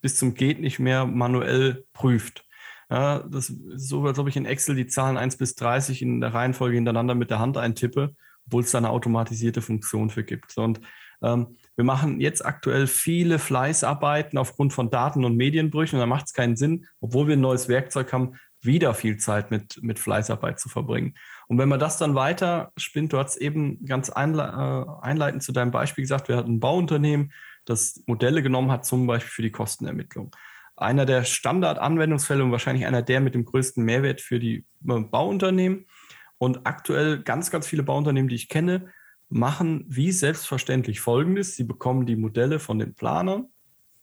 bis zum geht nicht mehr manuell prüft. Ja, das ist so, als ob ich in Excel die Zahlen 1 bis 30 in der Reihenfolge hintereinander mit der Hand eintippe, obwohl es da eine automatisierte Funktion für gibt. Und ähm, wir machen jetzt aktuell viele Fleißarbeiten aufgrund von Daten- und Medienbrüchen und da macht es keinen Sinn, obwohl wir ein neues Werkzeug haben, wieder viel Zeit mit, mit Fleißarbeit zu verbringen. Und wenn man das dann weiter spinnt, du hast eben ganz einle äh, einleitend zu deinem Beispiel gesagt, wir hatten ein Bauunternehmen, das Modelle genommen hat, zum Beispiel für die Kostenermittlung einer der Standardanwendungsfälle und wahrscheinlich einer der mit dem größten Mehrwert für die äh, Bauunternehmen. Und aktuell ganz, ganz viele Bauunternehmen, die ich kenne, machen wie selbstverständlich Folgendes. Sie bekommen die Modelle von den Planern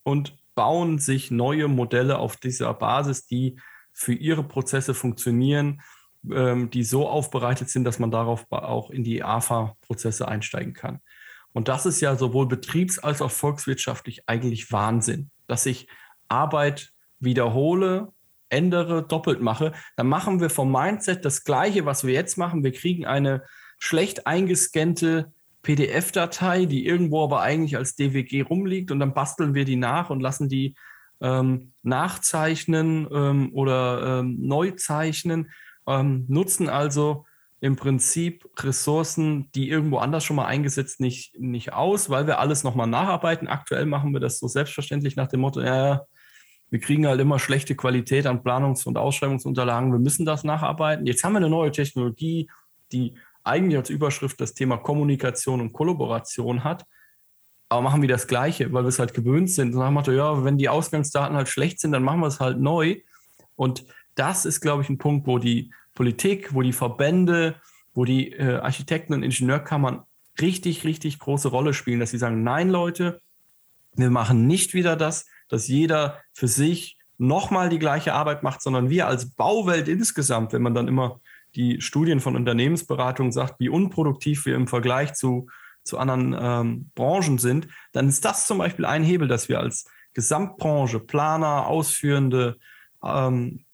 und bauen sich neue Modelle auf dieser Basis, die für ihre Prozesse funktionieren, ähm, die so aufbereitet sind, dass man darauf auch in die AFA-Prozesse einsteigen kann. Und das ist ja sowohl betriebs- als auch volkswirtschaftlich eigentlich Wahnsinn, dass ich Arbeit wiederhole, ändere, doppelt mache, dann machen wir vom Mindset das Gleiche, was wir jetzt machen. Wir kriegen eine schlecht eingescannte PDF-Datei, die irgendwo aber eigentlich als DWG rumliegt und dann basteln wir die nach und lassen die ähm, nachzeichnen ähm, oder ähm, neu zeichnen, ähm, nutzen also im Prinzip Ressourcen, die irgendwo anders schon mal eingesetzt, nicht, nicht aus, weil wir alles nochmal nacharbeiten. Aktuell machen wir das so selbstverständlich nach dem Motto, ja, wir kriegen halt immer schlechte Qualität an Planungs- und Ausschreibungsunterlagen. Wir müssen das nacharbeiten. Jetzt haben wir eine neue Technologie, die eigentlich als Überschrift das Thema Kommunikation und Kollaboration hat. Aber machen wir das Gleiche, weil wir es halt gewöhnt sind. Und dann haben wir, ja, wenn die Ausgangsdaten halt schlecht sind, dann machen wir es halt neu. Und das ist, glaube ich, ein Punkt, wo die Politik, wo die Verbände, wo die äh, Architekten- und Ingenieurkammern richtig, richtig große Rolle spielen, dass sie sagen, nein, Leute, wir machen nicht wieder das, dass jeder für sich nochmal die gleiche Arbeit macht, sondern wir als Bauwelt insgesamt, wenn man dann immer die Studien von Unternehmensberatungen sagt, wie unproduktiv wir im Vergleich zu, zu anderen ähm, Branchen sind, dann ist das zum Beispiel ein Hebel, dass wir als Gesamtbranche, Planer, Ausführende, ähm,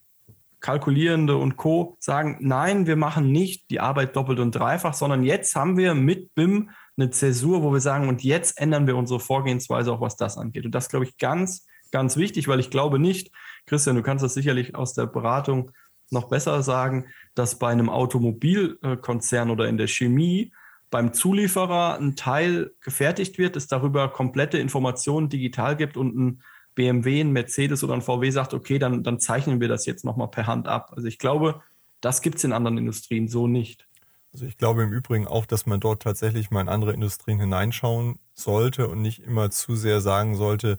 Kalkulierende und Co. sagen, nein, wir machen nicht die Arbeit doppelt und dreifach, sondern jetzt haben wir mit BIM eine Zäsur, wo wir sagen, und jetzt ändern wir unsere Vorgehensweise auch, was das angeht. Und das glaube ich ganz, ganz wichtig, weil ich glaube nicht, Christian, du kannst das sicherlich aus der Beratung noch besser sagen, dass bei einem Automobilkonzern oder in der Chemie beim Zulieferer ein Teil gefertigt wird, es darüber komplette Informationen digital gibt und ein BMW, ein Mercedes oder ein VW sagt, okay, dann, dann zeichnen wir das jetzt nochmal per Hand ab. Also ich glaube, das gibt es in anderen Industrien so nicht. Also ich glaube im Übrigen auch, dass man dort tatsächlich mal in andere Industrien hineinschauen sollte und nicht immer zu sehr sagen sollte,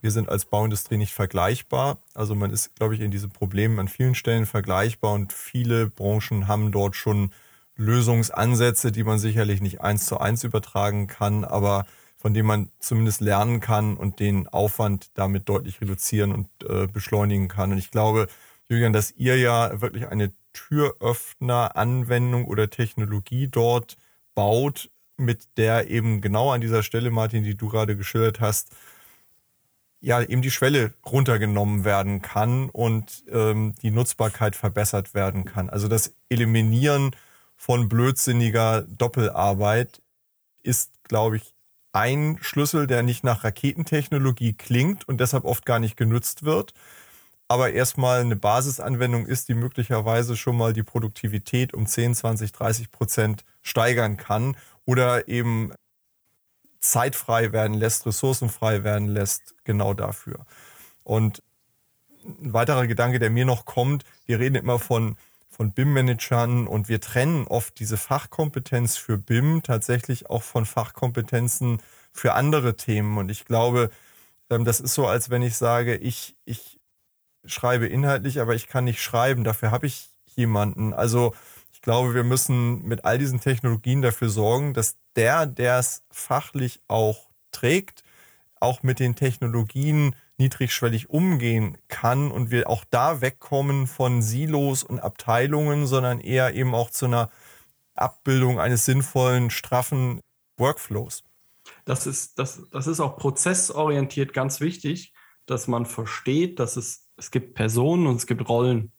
wir sind als Bauindustrie nicht vergleichbar. Also man ist, glaube ich, in diesen Problemen an vielen Stellen vergleichbar und viele Branchen haben dort schon Lösungsansätze, die man sicherlich nicht eins zu eins übertragen kann, aber von denen man zumindest lernen kann und den Aufwand damit deutlich reduzieren und äh, beschleunigen kann. Und ich glaube, Julian, dass ihr ja wirklich eine Türöffner-Anwendung oder Technologie dort baut, mit der eben genau an dieser Stelle, Martin, die du gerade geschildert hast, ja eben die Schwelle runtergenommen werden kann und ähm, die Nutzbarkeit verbessert werden kann. Also das Eliminieren von blödsinniger Doppelarbeit ist, glaube ich, ein Schlüssel, der nicht nach Raketentechnologie klingt und deshalb oft gar nicht genutzt wird, aber erstmal eine Basisanwendung ist, die möglicherweise schon mal die Produktivität um 10, 20, 30 Prozent steigern kann oder eben zeitfrei werden lässt, ressourcenfrei werden lässt, genau dafür. Und ein weiterer Gedanke, der mir noch kommt, wir reden immer von, von BIM-Managern und wir trennen oft diese Fachkompetenz für BIM tatsächlich auch von Fachkompetenzen für andere Themen. Und ich glaube, ähm, das ist so, als wenn ich sage, ich, ich schreibe inhaltlich, aber ich kann nicht schreiben. Dafür habe ich jemanden. Also ich glaube, wir müssen mit all diesen Technologien dafür sorgen, dass der, der es fachlich auch trägt, auch mit den Technologien niedrigschwellig umgehen kann und wir auch da wegkommen von Silos und Abteilungen, sondern eher eben auch zu einer Abbildung eines sinnvollen, straffen Workflows. Das ist, das, das ist auch prozessorientiert ganz wichtig, dass man versteht, dass es es gibt Personen und es gibt Rollen.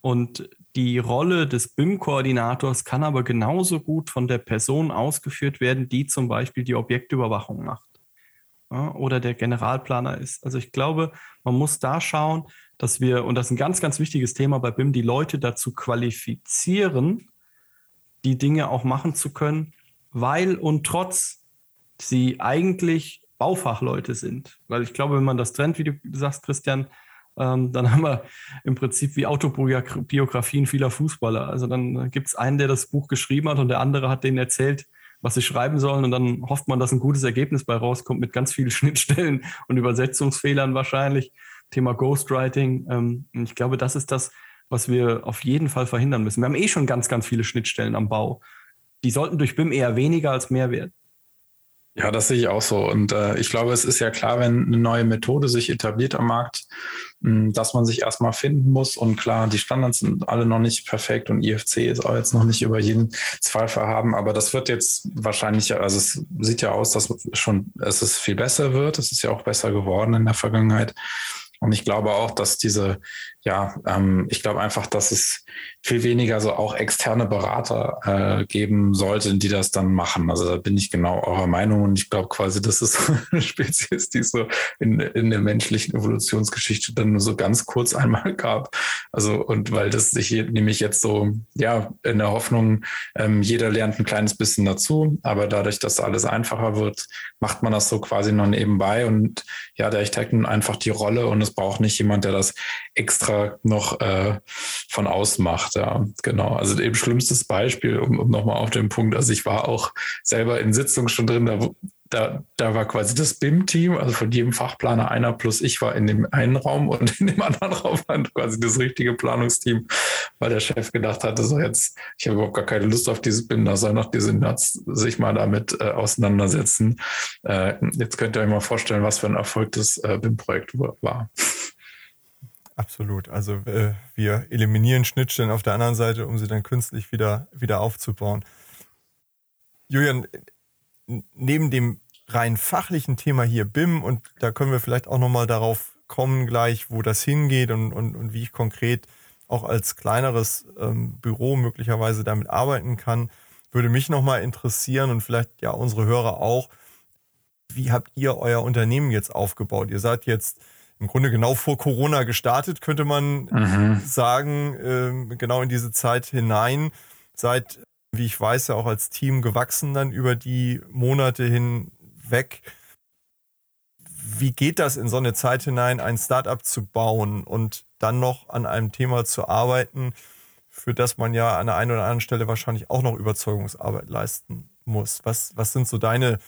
Und die Rolle des BIM-Koordinators kann aber genauso gut von der Person ausgeführt werden, die zum Beispiel die Objektüberwachung macht ja, oder der Generalplaner ist. Also ich glaube, man muss da schauen, dass wir, und das ist ein ganz, ganz wichtiges Thema bei BIM, die Leute dazu qualifizieren, die Dinge auch machen zu können, weil und trotz sie eigentlich Baufachleute sind. Weil ich glaube, wenn man das trennt, wie du sagst, Christian, ähm, dann haben wir im Prinzip wie Autobiografien vieler Fußballer. Also dann gibt es einen, der das Buch geschrieben hat und der andere hat denen erzählt, was sie schreiben sollen und dann hofft man, dass ein gutes Ergebnis bei rauskommt mit ganz vielen Schnittstellen und Übersetzungsfehlern wahrscheinlich. Thema Ghostwriting. Ähm, ich glaube, das ist das, was wir auf jeden Fall verhindern müssen. Wir haben eh schon ganz, ganz viele Schnittstellen am Bau. Die sollten durch BIM eher weniger als mehr werden. Ja, das sehe ich auch so. Und äh, ich glaube, es ist ja klar, wenn eine neue Methode sich etabliert am Markt, mh, hm, dass man sich erstmal finden muss. Und klar, die Standards sind alle noch nicht perfekt und IFC ist auch jetzt noch nicht über jeden Zweifel haben. Aber das wird jetzt wahrscheinlich, also es sieht ja aus, dass schon es ist viel besser wird. Es ist ja auch besser geworden in der Vergangenheit. Und ich glaube auch, dass diese ja, ähm, ich glaube einfach, dass es viel weniger so auch externe Berater äh, geben sollte, die das dann machen. Also da bin ich genau eurer Meinung und ich glaube quasi, dass es eine Spezies, die es so in, in der menschlichen Evolutionsgeschichte dann nur so ganz kurz einmal gab. Also und weil das sich nämlich jetzt so, ja, in der Hoffnung, ähm, jeder lernt ein kleines bisschen dazu, aber dadurch, dass alles einfacher wird, macht man das so quasi noch nebenbei und ja, der nimmt einfach die Rolle und es braucht nicht jemand, der das extra extra noch äh, von außen macht. Ja, genau. Also eben schlimmstes Beispiel, um, um nochmal auf den Punkt, also ich war auch selber in Sitzungen schon drin, da, da, da war quasi das BIM-Team, also von jedem Fachplaner einer plus ich war in dem einen Raum und in dem anderen Raum war quasi das richtige Planungsteam, weil der Chef gedacht hatte, so jetzt, ich habe überhaupt gar keine Lust auf dieses BIM, da soll noch diese Nerds sich mal damit äh, auseinandersetzen. Äh, jetzt könnt ihr euch mal vorstellen, was für ein Erfolg das äh, BIM-Projekt war. Absolut. Also äh, wir eliminieren Schnittstellen auf der anderen Seite, um sie dann künstlich wieder, wieder aufzubauen. Julian, neben dem rein fachlichen Thema hier BIM und da können wir vielleicht auch nochmal darauf kommen gleich, wo das hingeht und, und, und wie ich konkret auch als kleineres ähm, Büro möglicherweise damit arbeiten kann, würde mich nochmal interessieren und vielleicht ja unsere Hörer auch. Wie habt ihr euer Unternehmen jetzt aufgebaut? Ihr seid jetzt im Grunde genau vor Corona gestartet, könnte man mhm. sagen, äh, genau in diese Zeit hinein. Seit, wie ich weiß, ja auch als Team gewachsen dann über die Monate hinweg. Wie geht das in so eine Zeit hinein, ein Startup zu bauen und dann noch an einem Thema zu arbeiten, für das man ja an der einen oder anderen Stelle wahrscheinlich auch noch Überzeugungsarbeit leisten muss. Was, was sind so deine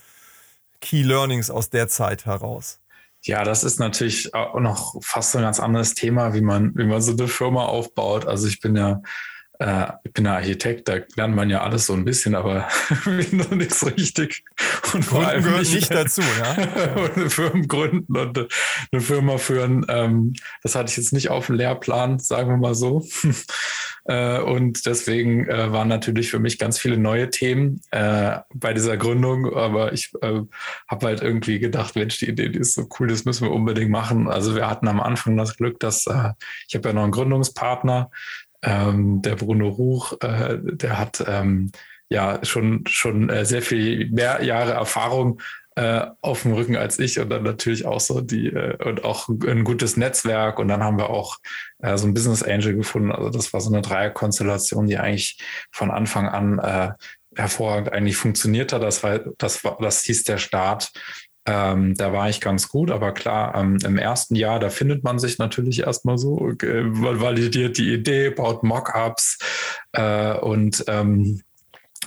Key Learnings aus der Zeit heraus? Ja, das ist natürlich auch noch fast ein ganz anderes Thema, wie man, wie man so eine Firma aufbaut. Also ich bin ja äh, ich bin ein Architekt, da lernt man ja alles so ein bisschen, aber noch nichts richtig. Und vor allem gehört nicht, nicht dazu, ja. und eine Firma gründen und eine Firma führen, ähm, das hatte ich jetzt nicht auf dem Lehrplan, sagen wir mal so. äh, und deswegen äh, waren natürlich für mich ganz viele neue Themen äh, bei dieser Gründung, aber ich äh, habe halt irgendwie gedacht, Mensch, die Idee die ist so cool, das müssen wir unbedingt machen. Also wir hatten am Anfang das Glück, dass äh, ich habe ja noch einen Gründungspartner, ähm, der Bruno Ruch, äh, der hat ähm, ja schon, schon äh, sehr viel mehr Jahre Erfahrung äh, auf dem Rücken als ich und dann natürlich auch so die äh, und auch ein gutes Netzwerk und dann haben wir auch äh, so ein Business Angel gefunden. Also das war so eine Dreierkonstellation, die eigentlich von Anfang an äh, hervorragend eigentlich funktioniert hat. Das war, das war, das hieß der Start ähm, da war ich ganz gut, aber klar, ähm, im ersten Jahr, da findet man sich natürlich erstmal so, äh, validiert die Idee, baut Mockups äh, und ähm,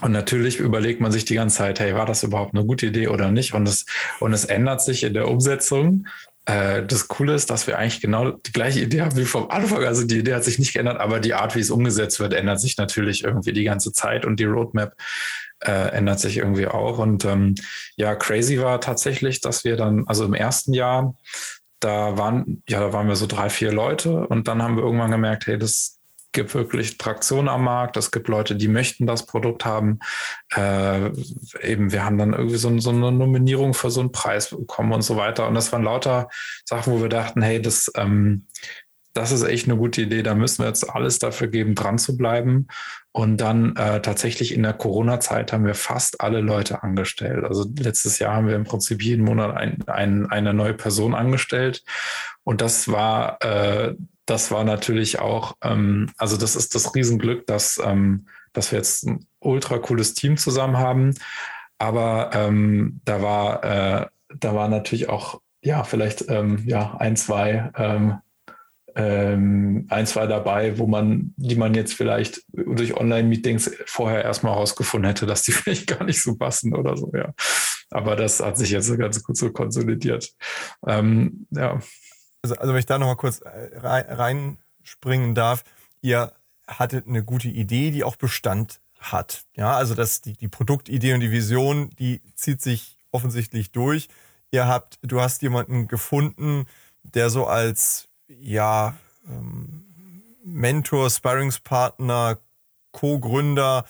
und natürlich überlegt man sich die ganze Zeit, hey, war das überhaupt eine gute Idee oder nicht? Und es, und es ändert sich in der Umsetzung. Äh, das Coole ist, dass wir eigentlich genau die gleiche Idee haben wie vom Anfang. Also die Idee hat sich nicht geändert, aber die Art, wie es umgesetzt wird, ändert sich natürlich irgendwie die ganze Zeit und die Roadmap äh, ändert sich irgendwie auch. Und ähm, ja, crazy war tatsächlich, dass wir dann, also im ersten Jahr, da waren, ja, da waren wir so drei, vier Leute und dann haben wir irgendwann gemerkt, hey, das gibt wirklich Traktion am Markt, es gibt Leute, die möchten das Produkt haben. Äh, eben, wir haben dann irgendwie so, so, eine Nominierung für so einen Preis bekommen und so weiter. Und das waren lauter Sachen, wo wir dachten, hey, das, ähm, das ist echt eine gute Idee. Da müssen wir jetzt alles dafür geben, dran zu bleiben. Und dann äh, tatsächlich in der Corona-Zeit haben wir fast alle Leute angestellt. Also letztes Jahr haben wir im Prinzip jeden Monat ein, ein, eine neue Person angestellt. Und das war, äh, das war natürlich auch, ähm, also das ist das Riesenglück, dass, ähm, dass wir jetzt ein ultra cooles Team zusammen haben. Aber ähm, da war, äh, da war natürlich auch ja, vielleicht ähm, ja, ein, zwei ähm, ähm, ein, zwei dabei, wo man, die man jetzt vielleicht durch Online-Meetings vorher erstmal rausgefunden hätte, dass die vielleicht gar nicht so passen oder so, ja. Aber das hat sich jetzt ganz gut so konsolidiert. Ähm, ja. Also, also wenn ich da nochmal kurz äh, reinspringen darf, ihr hattet eine gute Idee, die auch Bestand hat. Ja, also das, die, die Produktidee und die Vision, die zieht sich offensichtlich durch. Ihr habt, du hast jemanden gefunden, der so als ja, ähm, Mentor, Sparringspartner, Co-Gründer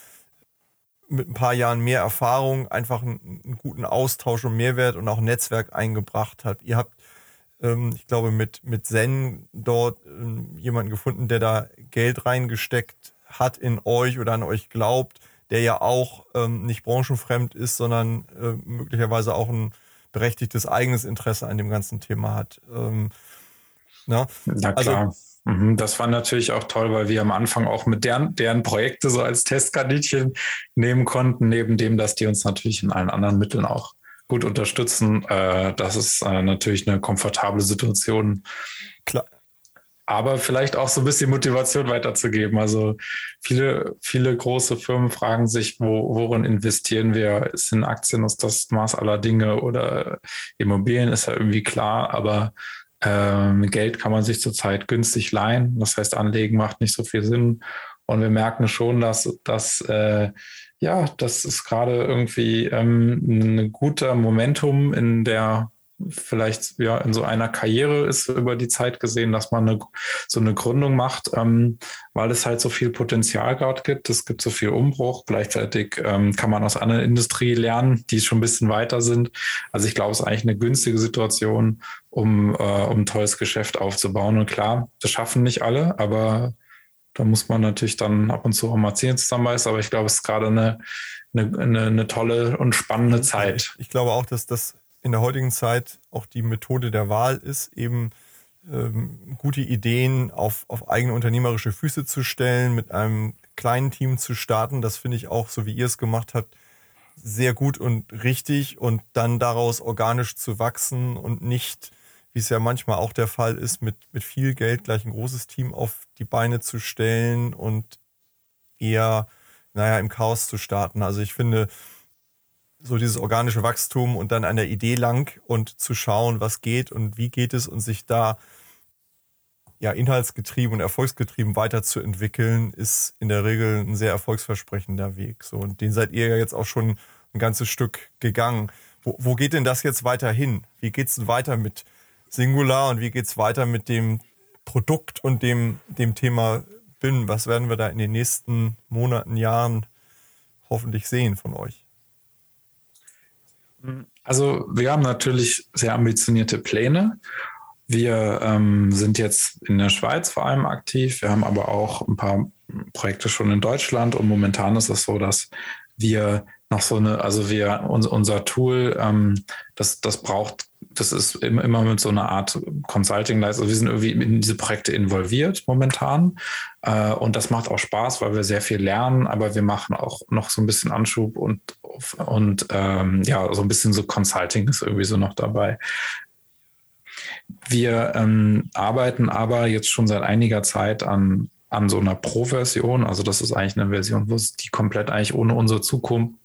mit ein paar Jahren mehr Erfahrung einfach einen, einen, guten Austausch und Mehrwert und auch Netzwerk eingebracht hat. Ihr habt, ähm, ich glaube, mit, mit Zen dort ähm, jemanden gefunden, der da Geld reingesteckt hat in euch oder an euch glaubt, der ja auch ähm, nicht branchenfremd ist, sondern äh, möglicherweise auch ein berechtigtes eigenes Interesse an dem ganzen Thema hat. Ähm, Ne? Na also klar. Also, das war natürlich auch toll, weil wir am Anfang auch mit deren, deren Projekte so als Testkaninchen nehmen konnten, neben dem, dass die uns natürlich in allen anderen Mitteln auch gut unterstützen. Äh, das ist äh, natürlich eine komfortable Situation. Klar. Aber vielleicht auch so ein bisschen Motivation weiterzugeben. Also viele, viele große Firmen fragen sich, wo, worin investieren wir? Ist in Aktien ist das Maß aller Dinge oder Immobilien ist ja irgendwie klar, aber ähm, Geld kann man sich zurzeit günstig leihen. Das heißt, anlegen macht nicht so viel Sinn. Und wir merken schon, dass, dass äh, ja, das ist gerade irgendwie ähm, ein guter Momentum in der vielleicht ja in so einer Karriere ist über die Zeit gesehen, dass man eine, so eine Gründung macht, ähm, weil es halt so viel Potenzial gerade gibt. Es gibt so viel Umbruch. Gleichzeitig ähm, kann man aus anderen Industrien lernen, die schon ein bisschen weiter sind. Also ich glaube, es ist eigentlich eine günstige Situation, um, äh, um ein tolles Geschäft aufzubauen. Und klar, das schaffen nicht alle, aber da muss man natürlich dann ab und zu auch mal Zähne zusammenbeißen. Aber ich glaube, es ist gerade eine, eine, eine, eine tolle und spannende Zeit. Ich glaube auch, dass das in der heutigen Zeit auch die Methode der Wahl ist, eben ähm, gute Ideen auf, auf eigene unternehmerische Füße zu stellen, mit einem kleinen Team zu starten. Das finde ich auch, so wie ihr es gemacht habt, sehr gut und richtig und dann daraus organisch zu wachsen und nicht, wie es ja manchmal auch der Fall ist, mit, mit viel Geld gleich ein großes Team auf die Beine zu stellen und eher, naja, im Chaos zu starten. Also ich finde, so dieses organische Wachstum und dann an der Idee lang und zu schauen, was geht und wie geht es und sich da ja inhaltsgetrieben und erfolgsgetrieben weiterzuentwickeln, ist in der Regel ein sehr erfolgsversprechender Weg. So und den seid ihr ja jetzt auch schon ein ganzes Stück gegangen. Wo, wo geht denn das jetzt weiter hin? Wie geht es denn weiter mit Singular und wie geht es weiter mit dem Produkt und dem, dem Thema BIM? Was werden wir da in den nächsten Monaten, Jahren hoffentlich sehen von euch? Also wir haben natürlich sehr ambitionierte Pläne. Wir ähm, sind jetzt in der Schweiz vor allem aktiv. Wir haben aber auch ein paar Projekte schon in Deutschland und momentan ist es so, dass wir noch so eine, also wir, unser, unser Tool, ähm, das, das braucht, das ist immer, mit so einer Art Consulting leistung Also wir sind irgendwie in diese Projekte involviert momentan. Äh, und das macht auch Spaß, weil wir sehr viel lernen, aber wir machen auch noch so ein bisschen Anschub und, und ähm, ja, so ein bisschen so Consulting ist irgendwie so noch dabei. Wir ähm, arbeiten aber jetzt schon seit einiger Zeit an, an so einer Pro-Version. Also das ist eigentlich eine Version, wo es die komplett eigentlich ohne unsere Zukunft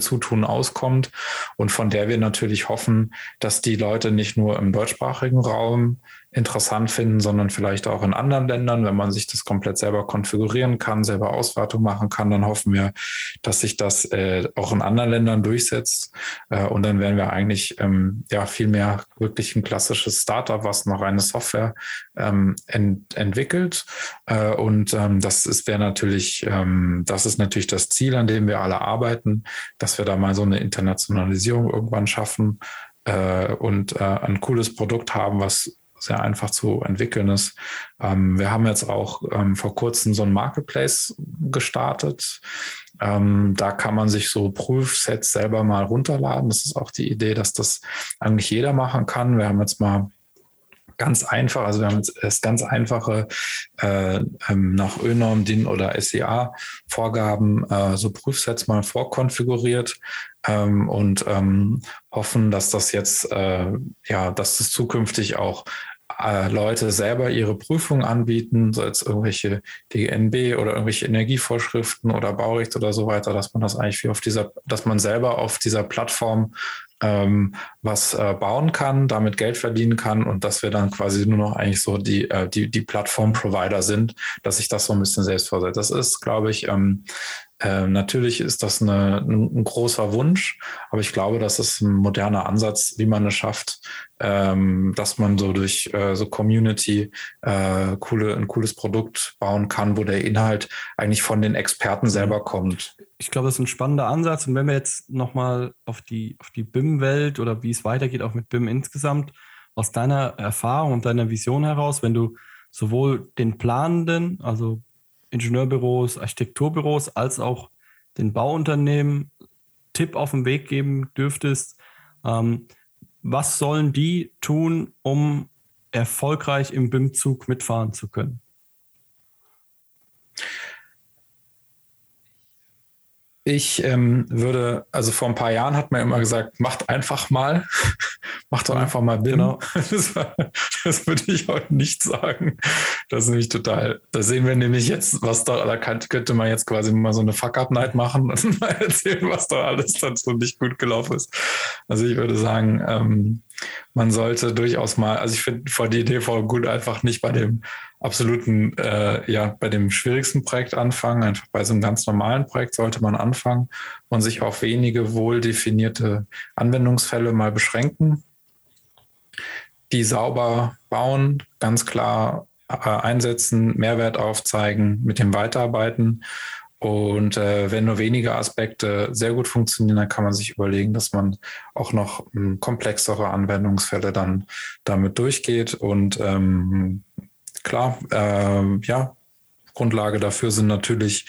Zutun auskommt. Und von der wir natürlich hoffen, dass die Leute nicht nur im deutschsprachigen Raum interessant finden, sondern vielleicht auch in anderen Ländern, wenn man sich das komplett selber konfigurieren kann, selber Auswertung machen kann, dann hoffen wir, dass sich das äh, auch in anderen Ländern durchsetzt. Äh, und dann werden wir eigentlich ähm, ja viel mehr wirklich ein klassisches Startup, was noch eine Software ähm, ent entwickelt. Äh, und ähm, das ist wäre natürlich, ähm, das ist natürlich das Ziel, an dem wir alle arbeiten, dass wir da mal so eine Internationalisierung irgendwann schaffen äh, und äh, ein cooles Produkt haben, was sehr einfach zu entwickeln ist. Ähm, wir haben jetzt auch ähm, vor kurzem so ein Marketplace gestartet. Ähm, da kann man sich so Prüfsets selber mal runterladen. Das ist auch die Idee, dass das eigentlich jeder machen kann. Wir haben jetzt mal ganz einfach, also wir haben jetzt erst ganz einfache äh, ähm, nach ÖNORM, DIN oder SEA-Vorgaben äh, so Prüfsets mal vorkonfiguriert ähm, und ähm, hoffen, dass das jetzt, äh, ja, dass das zukünftig auch äh, Leute selber ihre Prüfungen anbieten, so als irgendwelche DGNB oder irgendwelche Energievorschriften oder Baurecht oder so weiter, dass man das eigentlich wie auf dieser, dass man selber auf dieser Plattform ähm, was äh, bauen kann, damit Geld verdienen kann und dass wir dann quasi nur noch eigentlich so die, äh, die, die Plattform-Provider sind, dass sich das so ein bisschen selbst vorsetzt. Das ist, glaube ich, ähm, äh, natürlich ist das eine, ein, ein, großer Wunsch, aber ich glaube, das ist ein moderner Ansatz, wie man es schafft, ähm, dass man so durch äh, so Community äh, coole, ein cooles Produkt bauen kann, wo der Inhalt eigentlich von den Experten selber kommt. Ich glaube, das ist ein spannender Ansatz. Und wenn wir jetzt nochmal auf die, auf die BIM-Welt oder wie es weitergeht, auch mit BIM insgesamt, aus deiner Erfahrung und deiner Vision heraus, wenn du sowohl den Planenden, also Ingenieurbüros, Architekturbüros als auch den Bauunternehmen Tipp auf den Weg geben dürftest. Ähm, was sollen die tun, um erfolgreich im BIM-Zug mitfahren zu können? Ich ähm, würde, also vor ein paar Jahren hat man immer gesagt, macht einfach mal, macht doch einfach mal BIM. Genau. Das, das, würde ich heute nicht sagen. Das ist nämlich total, da sehen wir nämlich jetzt, was da, da könnte man jetzt quasi mal so eine Fuck-Up-Night machen und mal erzählen, was da alles dann so nicht gut gelaufen ist. Also ich würde sagen, ähm, man sollte durchaus mal, also ich finde vor die Idee voll gut, einfach nicht bei dem absoluten, äh, ja, bei dem schwierigsten Projekt anfangen. Einfach bei so einem ganz normalen Projekt sollte man anfangen und sich auf wenige wohl definierte Anwendungsfälle mal beschränken. Die sauber bauen, ganz klar äh, einsetzen, Mehrwert aufzeigen, mit dem weiterarbeiten und äh, wenn nur wenige Aspekte sehr gut funktionieren, dann kann man sich überlegen, dass man auch noch ähm, komplexere Anwendungsfälle dann damit durchgeht. Und ähm, klar, äh, ja, Grundlage dafür sind natürlich,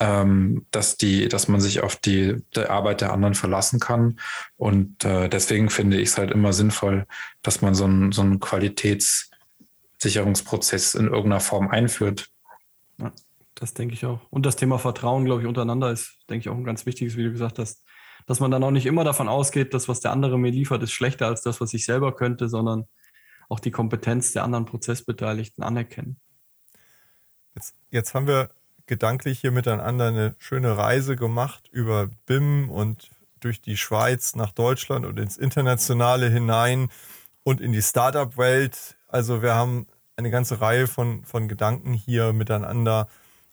ähm, dass die, dass man sich auf die, die Arbeit der anderen verlassen kann. Und äh, deswegen finde ich es halt immer sinnvoll, dass man so einen, so einen Qualitätssicherungsprozess in irgendeiner Form einführt. Das denke ich auch. Und das Thema Vertrauen, glaube ich, untereinander ist, denke ich, auch ein ganz wichtiges, wie du gesagt hast, dass man dann auch nicht immer davon ausgeht, dass was der andere mir liefert, ist schlechter als das, was ich selber könnte, sondern auch die Kompetenz der anderen Prozessbeteiligten anerkennen. Jetzt, jetzt haben wir gedanklich hier miteinander eine schöne Reise gemacht über BIM und durch die Schweiz nach Deutschland und ins Internationale hinein und in die Startup-Welt. Also wir haben eine ganze Reihe von, von Gedanken hier miteinander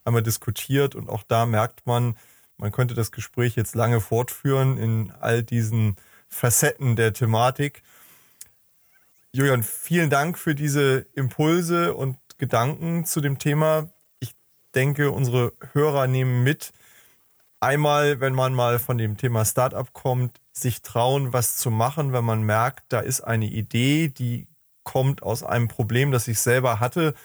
einmal diskutiert und auch da merkt man, man könnte das Gespräch jetzt lange fortführen in all diesen Facetten der Thematik. Julian, vielen Dank für diese Impulse und Gedanken zu dem Thema. Ich denke, unsere Hörer nehmen mit, einmal, wenn man mal von dem Thema Startup kommt, sich trauen, was zu machen, wenn man merkt, da ist eine Idee, die kommt aus einem Problem, das ich selber hatte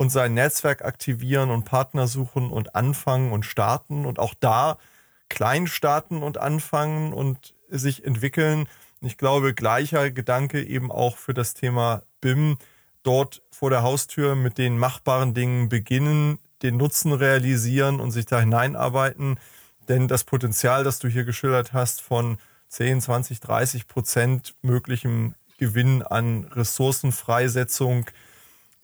und sein Netzwerk aktivieren und Partner suchen und anfangen und starten und auch da klein starten und anfangen und sich entwickeln. Ich glaube, gleicher Gedanke eben auch für das Thema BIM. Dort vor der Haustür mit den machbaren Dingen beginnen, den Nutzen realisieren und sich da hineinarbeiten. Denn das Potenzial, das du hier geschildert hast, von 10, 20, 30 Prozent möglichem Gewinn an Ressourcenfreisetzung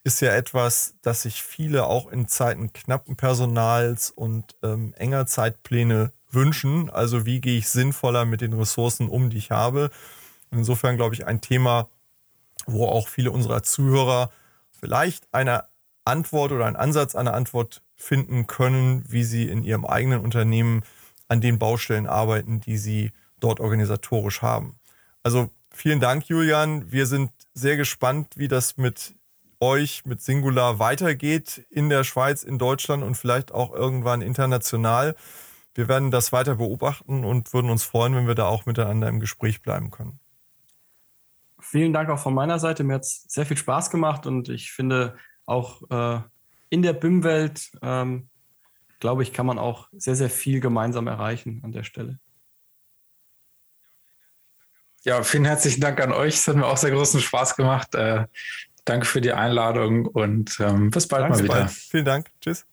ist ja etwas, das sich viele auch in Zeiten knappen Personals und ähm, enger Zeitpläne wünschen. Also wie gehe ich sinnvoller mit den Ressourcen um, die ich habe. Insofern glaube ich ein Thema, wo auch viele unserer Zuhörer vielleicht eine Antwort oder einen Ansatz einer Antwort finden können, wie sie in ihrem eigenen Unternehmen an den Baustellen arbeiten, die sie dort organisatorisch haben. Also vielen Dank, Julian. Wir sind sehr gespannt, wie das mit euch, mit Singular weitergeht in der Schweiz, in Deutschland und vielleicht auch irgendwann international. Wir werden das weiter beobachten und würden uns freuen, wenn wir da auch miteinander im Gespräch bleiben können. Vielen Dank auch von meiner Seite. Mir hat es sehr viel Spaß gemacht und ich finde auch äh, in der BIM-Welt, ähm, glaube ich, kann man auch sehr, sehr viel gemeinsam erreichen an der Stelle. Ja, vielen herzlichen Dank an euch. Es hat mir auch sehr großen Spaß gemacht. Äh, danke für die Einladung und ähm, bis bald Danke mal wieder. Bald. Vielen Dank. Tschüss.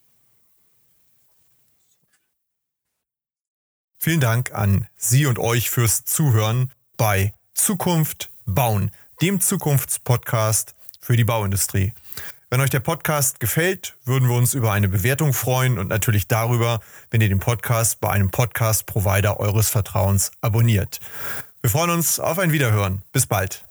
Vielen Dank an Sie und euch fürs Zuhören bei Zukunft bauen, dem Zukunftspodcast für die Bauindustrie. Wenn euch der Podcast gefällt, würden wir uns über eine Bewertung freuen und natürlich darüber, wenn ihr den Podcast bei einem Podcast-Provider eures Vertrauens abonniert. Wir freuen uns auf ein Wiederhören. Bis bald.